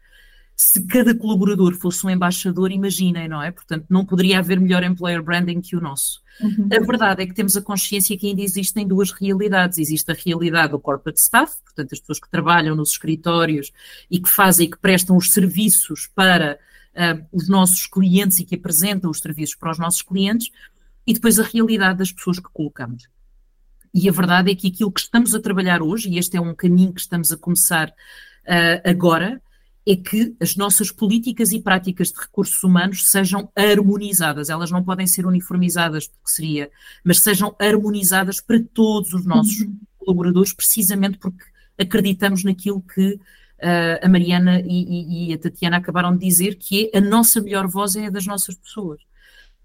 Se cada colaborador fosse um embaixador, imaginem, não é? Portanto, não poderia haver melhor employer branding que o nosso. Uhum. A verdade é que temos a consciência que ainda existem duas realidades. Existe a realidade do corporate staff, portanto, as pessoas que trabalham nos escritórios e que fazem e que prestam os serviços para uh, os nossos clientes e que apresentam os serviços para os nossos clientes, e depois a realidade das pessoas que colocamos. E a verdade é que aquilo que estamos a trabalhar hoje, e este é um caminho que estamos a começar uh, agora, é que as nossas políticas e práticas de recursos humanos sejam harmonizadas. Elas não podem ser uniformizadas, porque seria, mas sejam harmonizadas para todos os nossos uhum. colaboradores, precisamente porque acreditamos naquilo que uh, a Mariana e, e, e, a Tatiana acabaram de dizer, que é a nossa melhor voz é a das nossas pessoas.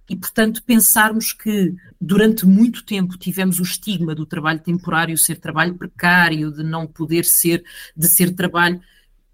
E, portanto, pensarmos que durante muito tempo tivemos o estigma do trabalho temporário ser trabalho precário, de não poder ser, de ser trabalho,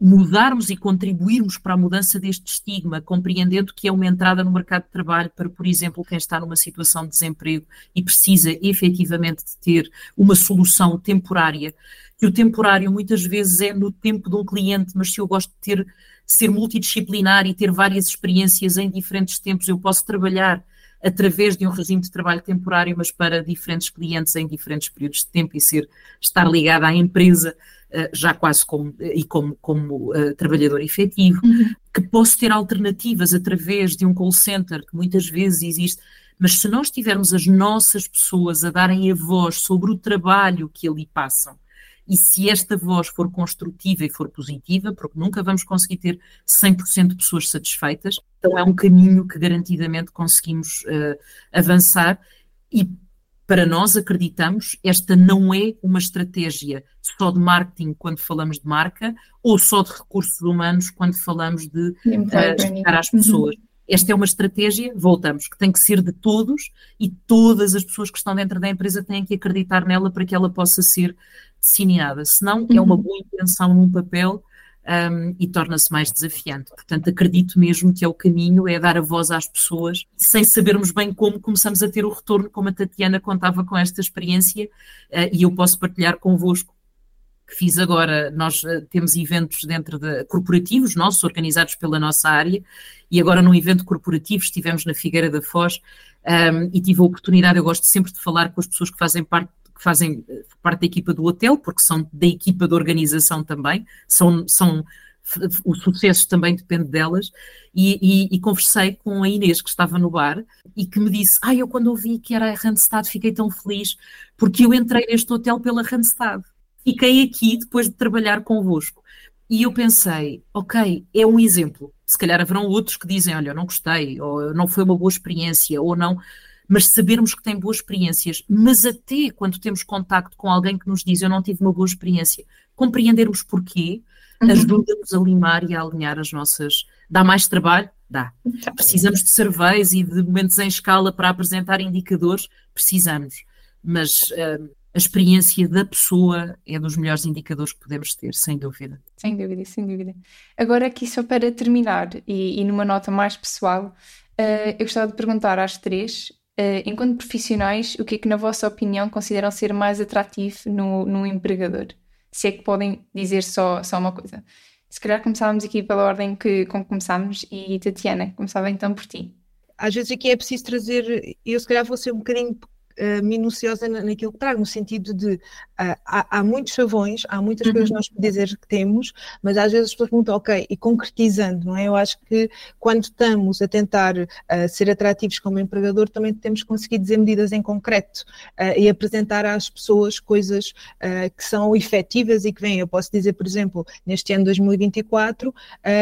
mudarmos e contribuirmos para a mudança deste estigma, compreendendo que é uma entrada no mercado de trabalho para, por exemplo, quem está numa situação de desemprego e precisa efetivamente de ter uma solução temporária que o temporário muitas vezes é no tempo de um cliente, mas se eu gosto de ter, ser multidisciplinar e ter várias experiências em diferentes tempos, eu posso trabalhar através de um regime de trabalho temporário, mas para diferentes clientes em diferentes períodos de tempo e ser, estar ligada à empresa eh, já quase como, e como, como uh, trabalhador efetivo, uhum. que posso ter alternativas através de um call center, que muitas vezes existe, Mas se nós tivermos as nossas pessoas a darem a voz sobre o trabalho que ali passam, e se esta voz for construtiva e for positiva, porque nunca vamos conseguir ter 100% de pessoas satisfeitas, então é um caminho que garantidamente conseguimos uh, avançar e para nós acreditamos, esta não é uma estratégia só de marketing quando falamos de marca ou só de recursos humanos quando falamos de uh, chegar às pessoas. Uhum. Esta é uma estratégia, voltamos, que tem que ser de todos e todas as pessoas que estão dentro da empresa têm que acreditar nela para que ela possa ser delineada. Senão, é uma uhum. boa intenção num papel um, e torna-se mais desafiante. Portanto, acredito mesmo que é o caminho, é dar a voz às pessoas, sem sabermos bem como começamos a ter o retorno, como a Tatiana contava com esta experiência, uh, e eu posso partilhar convosco que fiz agora, nós uh, temos eventos dentro de corporativos nossos, organizados pela nossa área, e agora num evento corporativo estivemos na Figueira da Foz um, e tive a oportunidade, eu gosto sempre de falar com as pessoas que fazem parte que fazem eh, parte da equipa do hotel, porque são da equipa de organização também, são, são o sucesso também depende delas, e, e, e, conversei com a Inês, que estava no bar, e que me disse, ah, eu quando ouvi que era a Randstad fiquei tão feliz, porque eu entrei neste hotel pela Randstad fiquei aqui depois de trabalhar convosco. E eu pensei, ok, é um exemplo. Se calhar haverão outros que dizem, olha, eu não gostei, ou não foi uma boa experiência, ou não. Mas sabermos que tem boas experiências, mas até quando temos contacto com alguém que nos diz eu não tive uma boa experiência, compreendermos porquê, uhum. ajuda-nos a limar e a alinhar as nossas. Dá mais trabalho? Dá. Precisamos de surveys e de momentos em escala para apresentar indicadores? Precisamos. Mas uh, a experiência da pessoa é dos melhores indicadores que podemos ter, sem dúvida.
Sem dúvida, sem dúvida. Agora, aqui só para terminar, e, e numa nota mais pessoal, uh, eu gostava de perguntar às três, uh, enquanto profissionais, o que é que, na vossa opinião, consideram ser mais atrativo no, no empregador? Se é que podem dizer só, só uma coisa. Se calhar começávamos aqui pela ordem que, com que começámos, e Tatiana, começava então por ti.
Às vezes aqui é preciso trazer, eu se calhar vou ser um bocadinho uh, minuciosa naquilo que trago, no sentido de uh, há, há, muitos chavões, há muitas uhum. coisas que nós podemos dizer que temos, mas às vezes as pessoas perguntam, ok, e concretizando, não é? Eu acho que quando estamos a tentar uh, ser atrativos como empregador, também temos que conseguir dizer medidas em concreto e apresentar às pessoas coisas que são efetivas e que vêm. Eu posso dizer, por exemplo, neste ano 2024,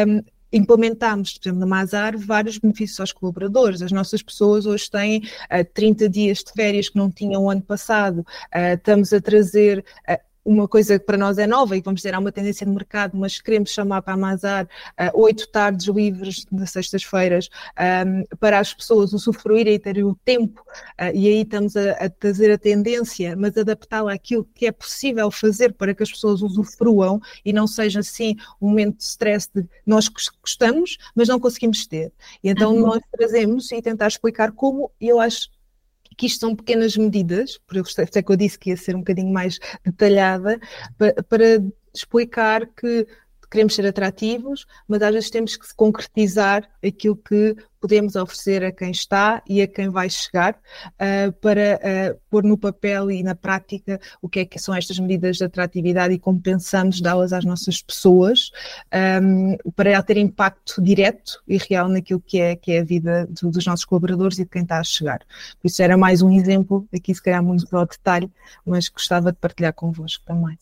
um, implementámos, por exemplo, na Mazar, vários benefícios aos colaboradores. As nossas pessoas hoje têm uh, 30 dias de férias que não tinham o ano passado. Uh, estamos a trazer uh, uma coisa que para nós é nova e vamos dizer, há uma tendência de mercado, mas queremos chamar para Amazar uh, oito tardes livres de sextas-feiras um, para as pessoas usufruírem e terem o tempo, uh, e aí estamos a, a trazer a tendência, mas adaptá-la àquilo que é possível fazer para que as pessoas usufruam e não seja assim um momento de stress de nós gostamos, mas não conseguimos ter. E então uhum. nós trazemos e tentar explicar como, e eu acho que isto são pequenas medidas, por isso é que eu disse que ia ser um bocadinho mais detalhada, para, para explicar que queremos ser atrativos, mas às vezes temos que concretizar aquilo que podemos oferecer a quem está e a quem vai chegar uh, para uh, pôr no papel e na prática o que é que são estas medidas de atratividade e como pensamos dá-las às nossas pessoas um, para ela ter impacto direto e real naquilo que é, que é a vida do, dos nossos colaboradores e de quem está a chegar. Por isso era mais um exemplo, aqui se calhar muito ao detalhe, mas gostava de partilhar convosco também.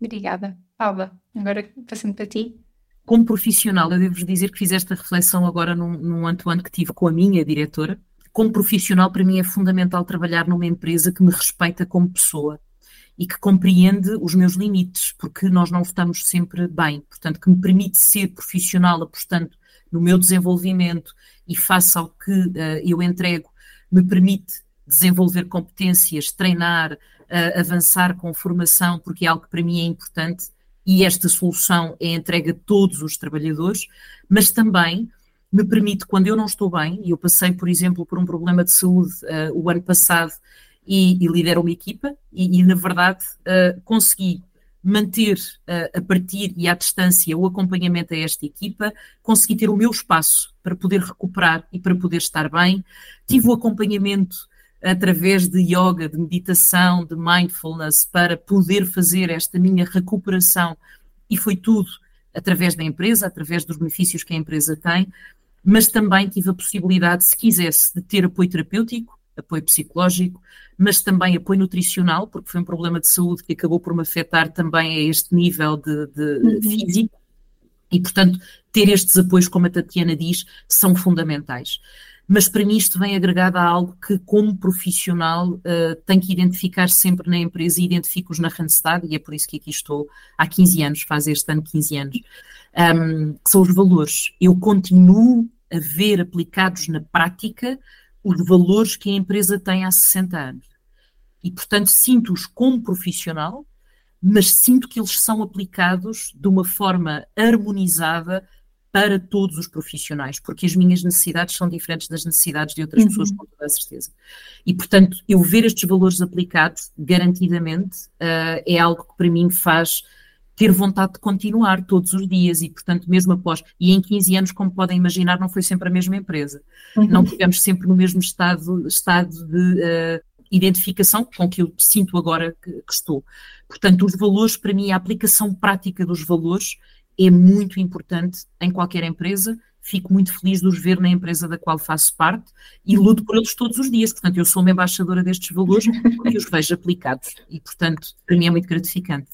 Obrigada. Paula, agora passando para ti
como profissional, eu devo dizer que fiz esta reflexão agora num, num one-to-one que tive com a minha diretora. Como profissional, para mim é fundamental trabalhar numa empresa que me respeita como pessoa e que compreende os meus limites, porque nós não estamos sempre bem. Portanto, que me permite ser profissional apostando no meu desenvolvimento e face ao que uh, eu entrego, me permite desenvolver competências, treinar, uh, avançar com formação, porque é algo que para mim é importante e esta solução é entregue a todos os trabalhadores, mas também me permite, quando eu não estou bem, e eu passei, por exemplo, por um problema de saúde uh, o ano passado e, e lidero uma equipa, e, e na verdade uh, consegui manter uh, a partir e à distância o acompanhamento a esta equipa, consegui ter o meu espaço para poder recuperar e para poder estar bem, tive o acompanhamento através de yoga, de meditação, de mindfulness, para poder fazer esta minha recuperação. E foi tudo através da empresa, através dos benefícios que a empresa tem. mas também tive a possibilidade, se quisesse, de ter apoio terapêutico, apoio psicológico, mas também apoio nutricional, porque foi um problema de saúde que acabou por me afetar também a este nível de, de uhum. físico. E, portanto, ter estes apoios, como a Tatiana diz, são fundamentais. Mas para mim isto vem agregado a algo que, como profissional, uh, tenho que identificar sempre na empresa e identifico-os na Randstad, e é por isso que aqui estou há 15 anos, faz este ano 15 anos, um, que são os valores. Eu continuo a ver aplicados na prática os valores que a empresa tem há 60 anos. E, portanto, sinto-os como profissional, mas sinto que eles são aplicados de uma forma harmonizada para todos os profissionais, porque as minhas necessidades são diferentes das necessidades de outras uhum. pessoas, com toda a certeza. E, portanto, eu ver estes valores aplicados, garantidamente, uh, é algo que para mim faz ter vontade de continuar todos os dias e, portanto, mesmo após. E em 15 anos, como podem imaginar, não foi sempre a mesma empresa. Uhum. Não tivemos sempre no mesmo estado, estado de uh, identificação com que eu sinto agora que, que estou. Portanto, os valores, para mim, a aplicação prática dos valores é muito importante em qualquer empresa. Fico muito feliz de os ver na empresa da qual faço parte e luto por eles todos os dias. Portanto, eu sou uma embaixadora destes valores porque os vejo aplicados e, portanto, para mim é muito gratificante.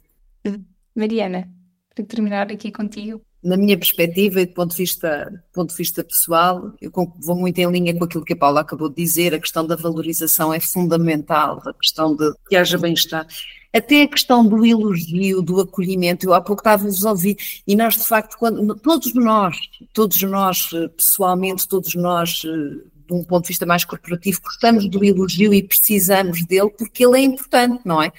Mariana, para terminar aqui contigo.
Na minha perspectiva e do ponto de vista, do ponto de vista pessoal, eu vou muito em linha com aquilo que a Paula acabou de dizer, a questão da valorização é fundamental, a questão de que haja bem-estar até a questão do elogio, do acolhimento, eu há pouco estava-vos a ouvir, e nós de facto, quando, todos nós, todos nós eh, pessoalmente, todos nós eh, de um ponto de vista mais corporativo, gostamos do elogio e precisamos dele porque ele é importante, não é?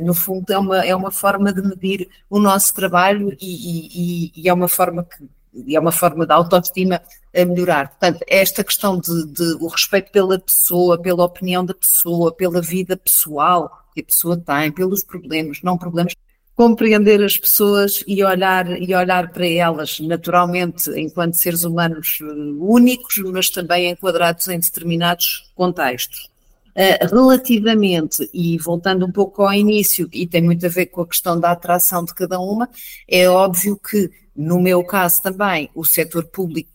No fundo, é uma, é uma forma de medir o nosso trabalho e, e, e é uma forma que e é uma forma de autoestima a melhorar. Portanto, esta questão de, de, o respeito pela pessoa, pela opinião da pessoa, pela vida pessoal, que a pessoa tem, pelos problemas, não problemas, compreender as pessoas e olhar, e olhar para elas naturalmente enquanto seres humanos eh, únicos, mas também enquadrados em determinados contextos. Uh, relativamente, e voltando um pouco ao início, e tem muito a ver com a questão da atração de cada uma, é óbvio que, no meu caso também, o setor público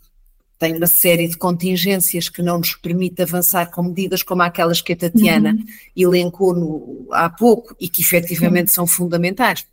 tem uma série de contingências que não nos permite avançar com medidas como aquelas que a Tatiana uhum. elencou no, há pouco e que efetivamente são fundamentais,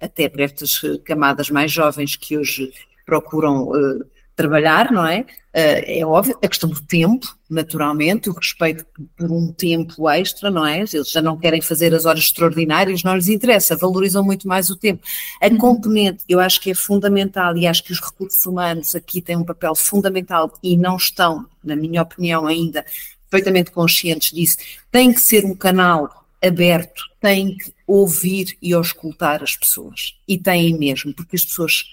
até para estas camadas mais jovens que hoje procuram uh, trabalhar, não é? Uh, é óbvio, a questão do tempo, naturalmente, o respeito por um tempo extra, não é? Eles já não querem fazer as horas extraordinárias, não lhes interessa, valorizam muito mais o tempo. A uhum. componente, eu acho que é fundamental e acho que os recursos humanos aqui têm um papel fundamental e não estão, na minha opinião, ainda perfeitamente conscientes disso. Tem que ser um canal aberto, tem que ouvir e auscultar as pessoas. E têm mesmo, porque as pessoas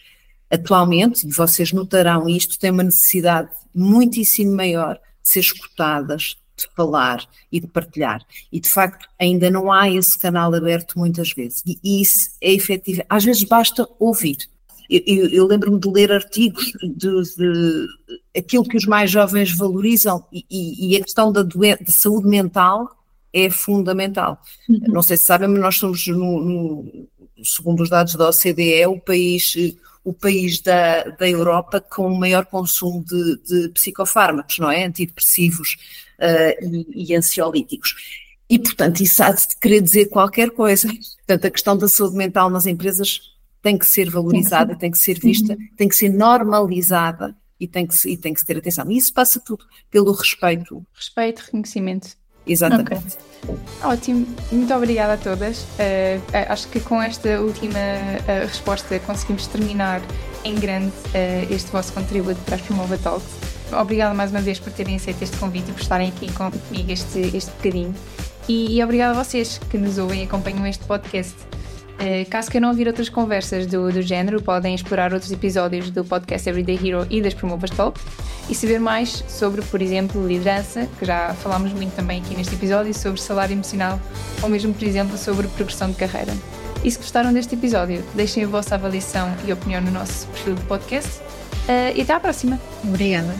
atualmente, e vocês notarão isto, têm uma necessidade muitíssimo maior de ser escutadas, de falar e de partilhar. E de facto ainda não há esse canal aberto muitas vezes. E isso é efetivo. Às vezes basta ouvir. Eu, eu, eu lembro-me de ler artigos de, de, aquilo que os mais jovens valorizam e, e, e a questão da de saúde mental é fundamental. Uhum. Não sei se sabem, mas nós somos, no, no, segundo os dados da OCDE, o país o país da, da Europa com o maior consumo de, de psicofármacos, não é? Antidepressivos uh, e, e ansiolíticos. E, portanto, isso há de querer dizer qualquer coisa. Portanto, a questão da saúde mental nas empresas tem que ser valorizada, tem que ser vista, uhum. tem que ser normalizada e tem que, e tem que se ter atenção. E isso passa tudo pelo respeito.
Respeito, reconhecimento.
Exatamente.
Okay. Ótimo, muito obrigada a todas. Uh, acho que com esta última uh, resposta conseguimos terminar em grande uh, este vosso contributo para as Promova Talks. Obrigada mais uma vez por terem aceito este convite e por estarem aqui comigo este, este bocadinho. E, e obrigada a vocês que nos ouvem e acompanham este podcast. Uh, caso queiram ouvir outras conversas do, do género, podem explorar outros episódios do podcast Everyday Hero e das Promovas Talk e saber mais sobre, por exemplo, liderança, que já falámos muito também aqui neste episódio, sobre salário emocional ou mesmo, por exemplo, sobre progressão de carreira. E se gostaram deste episódio, deixem a vossa avaliação e opinião no nosso perfil de podcast uh, e até à próxima.
Obrigada.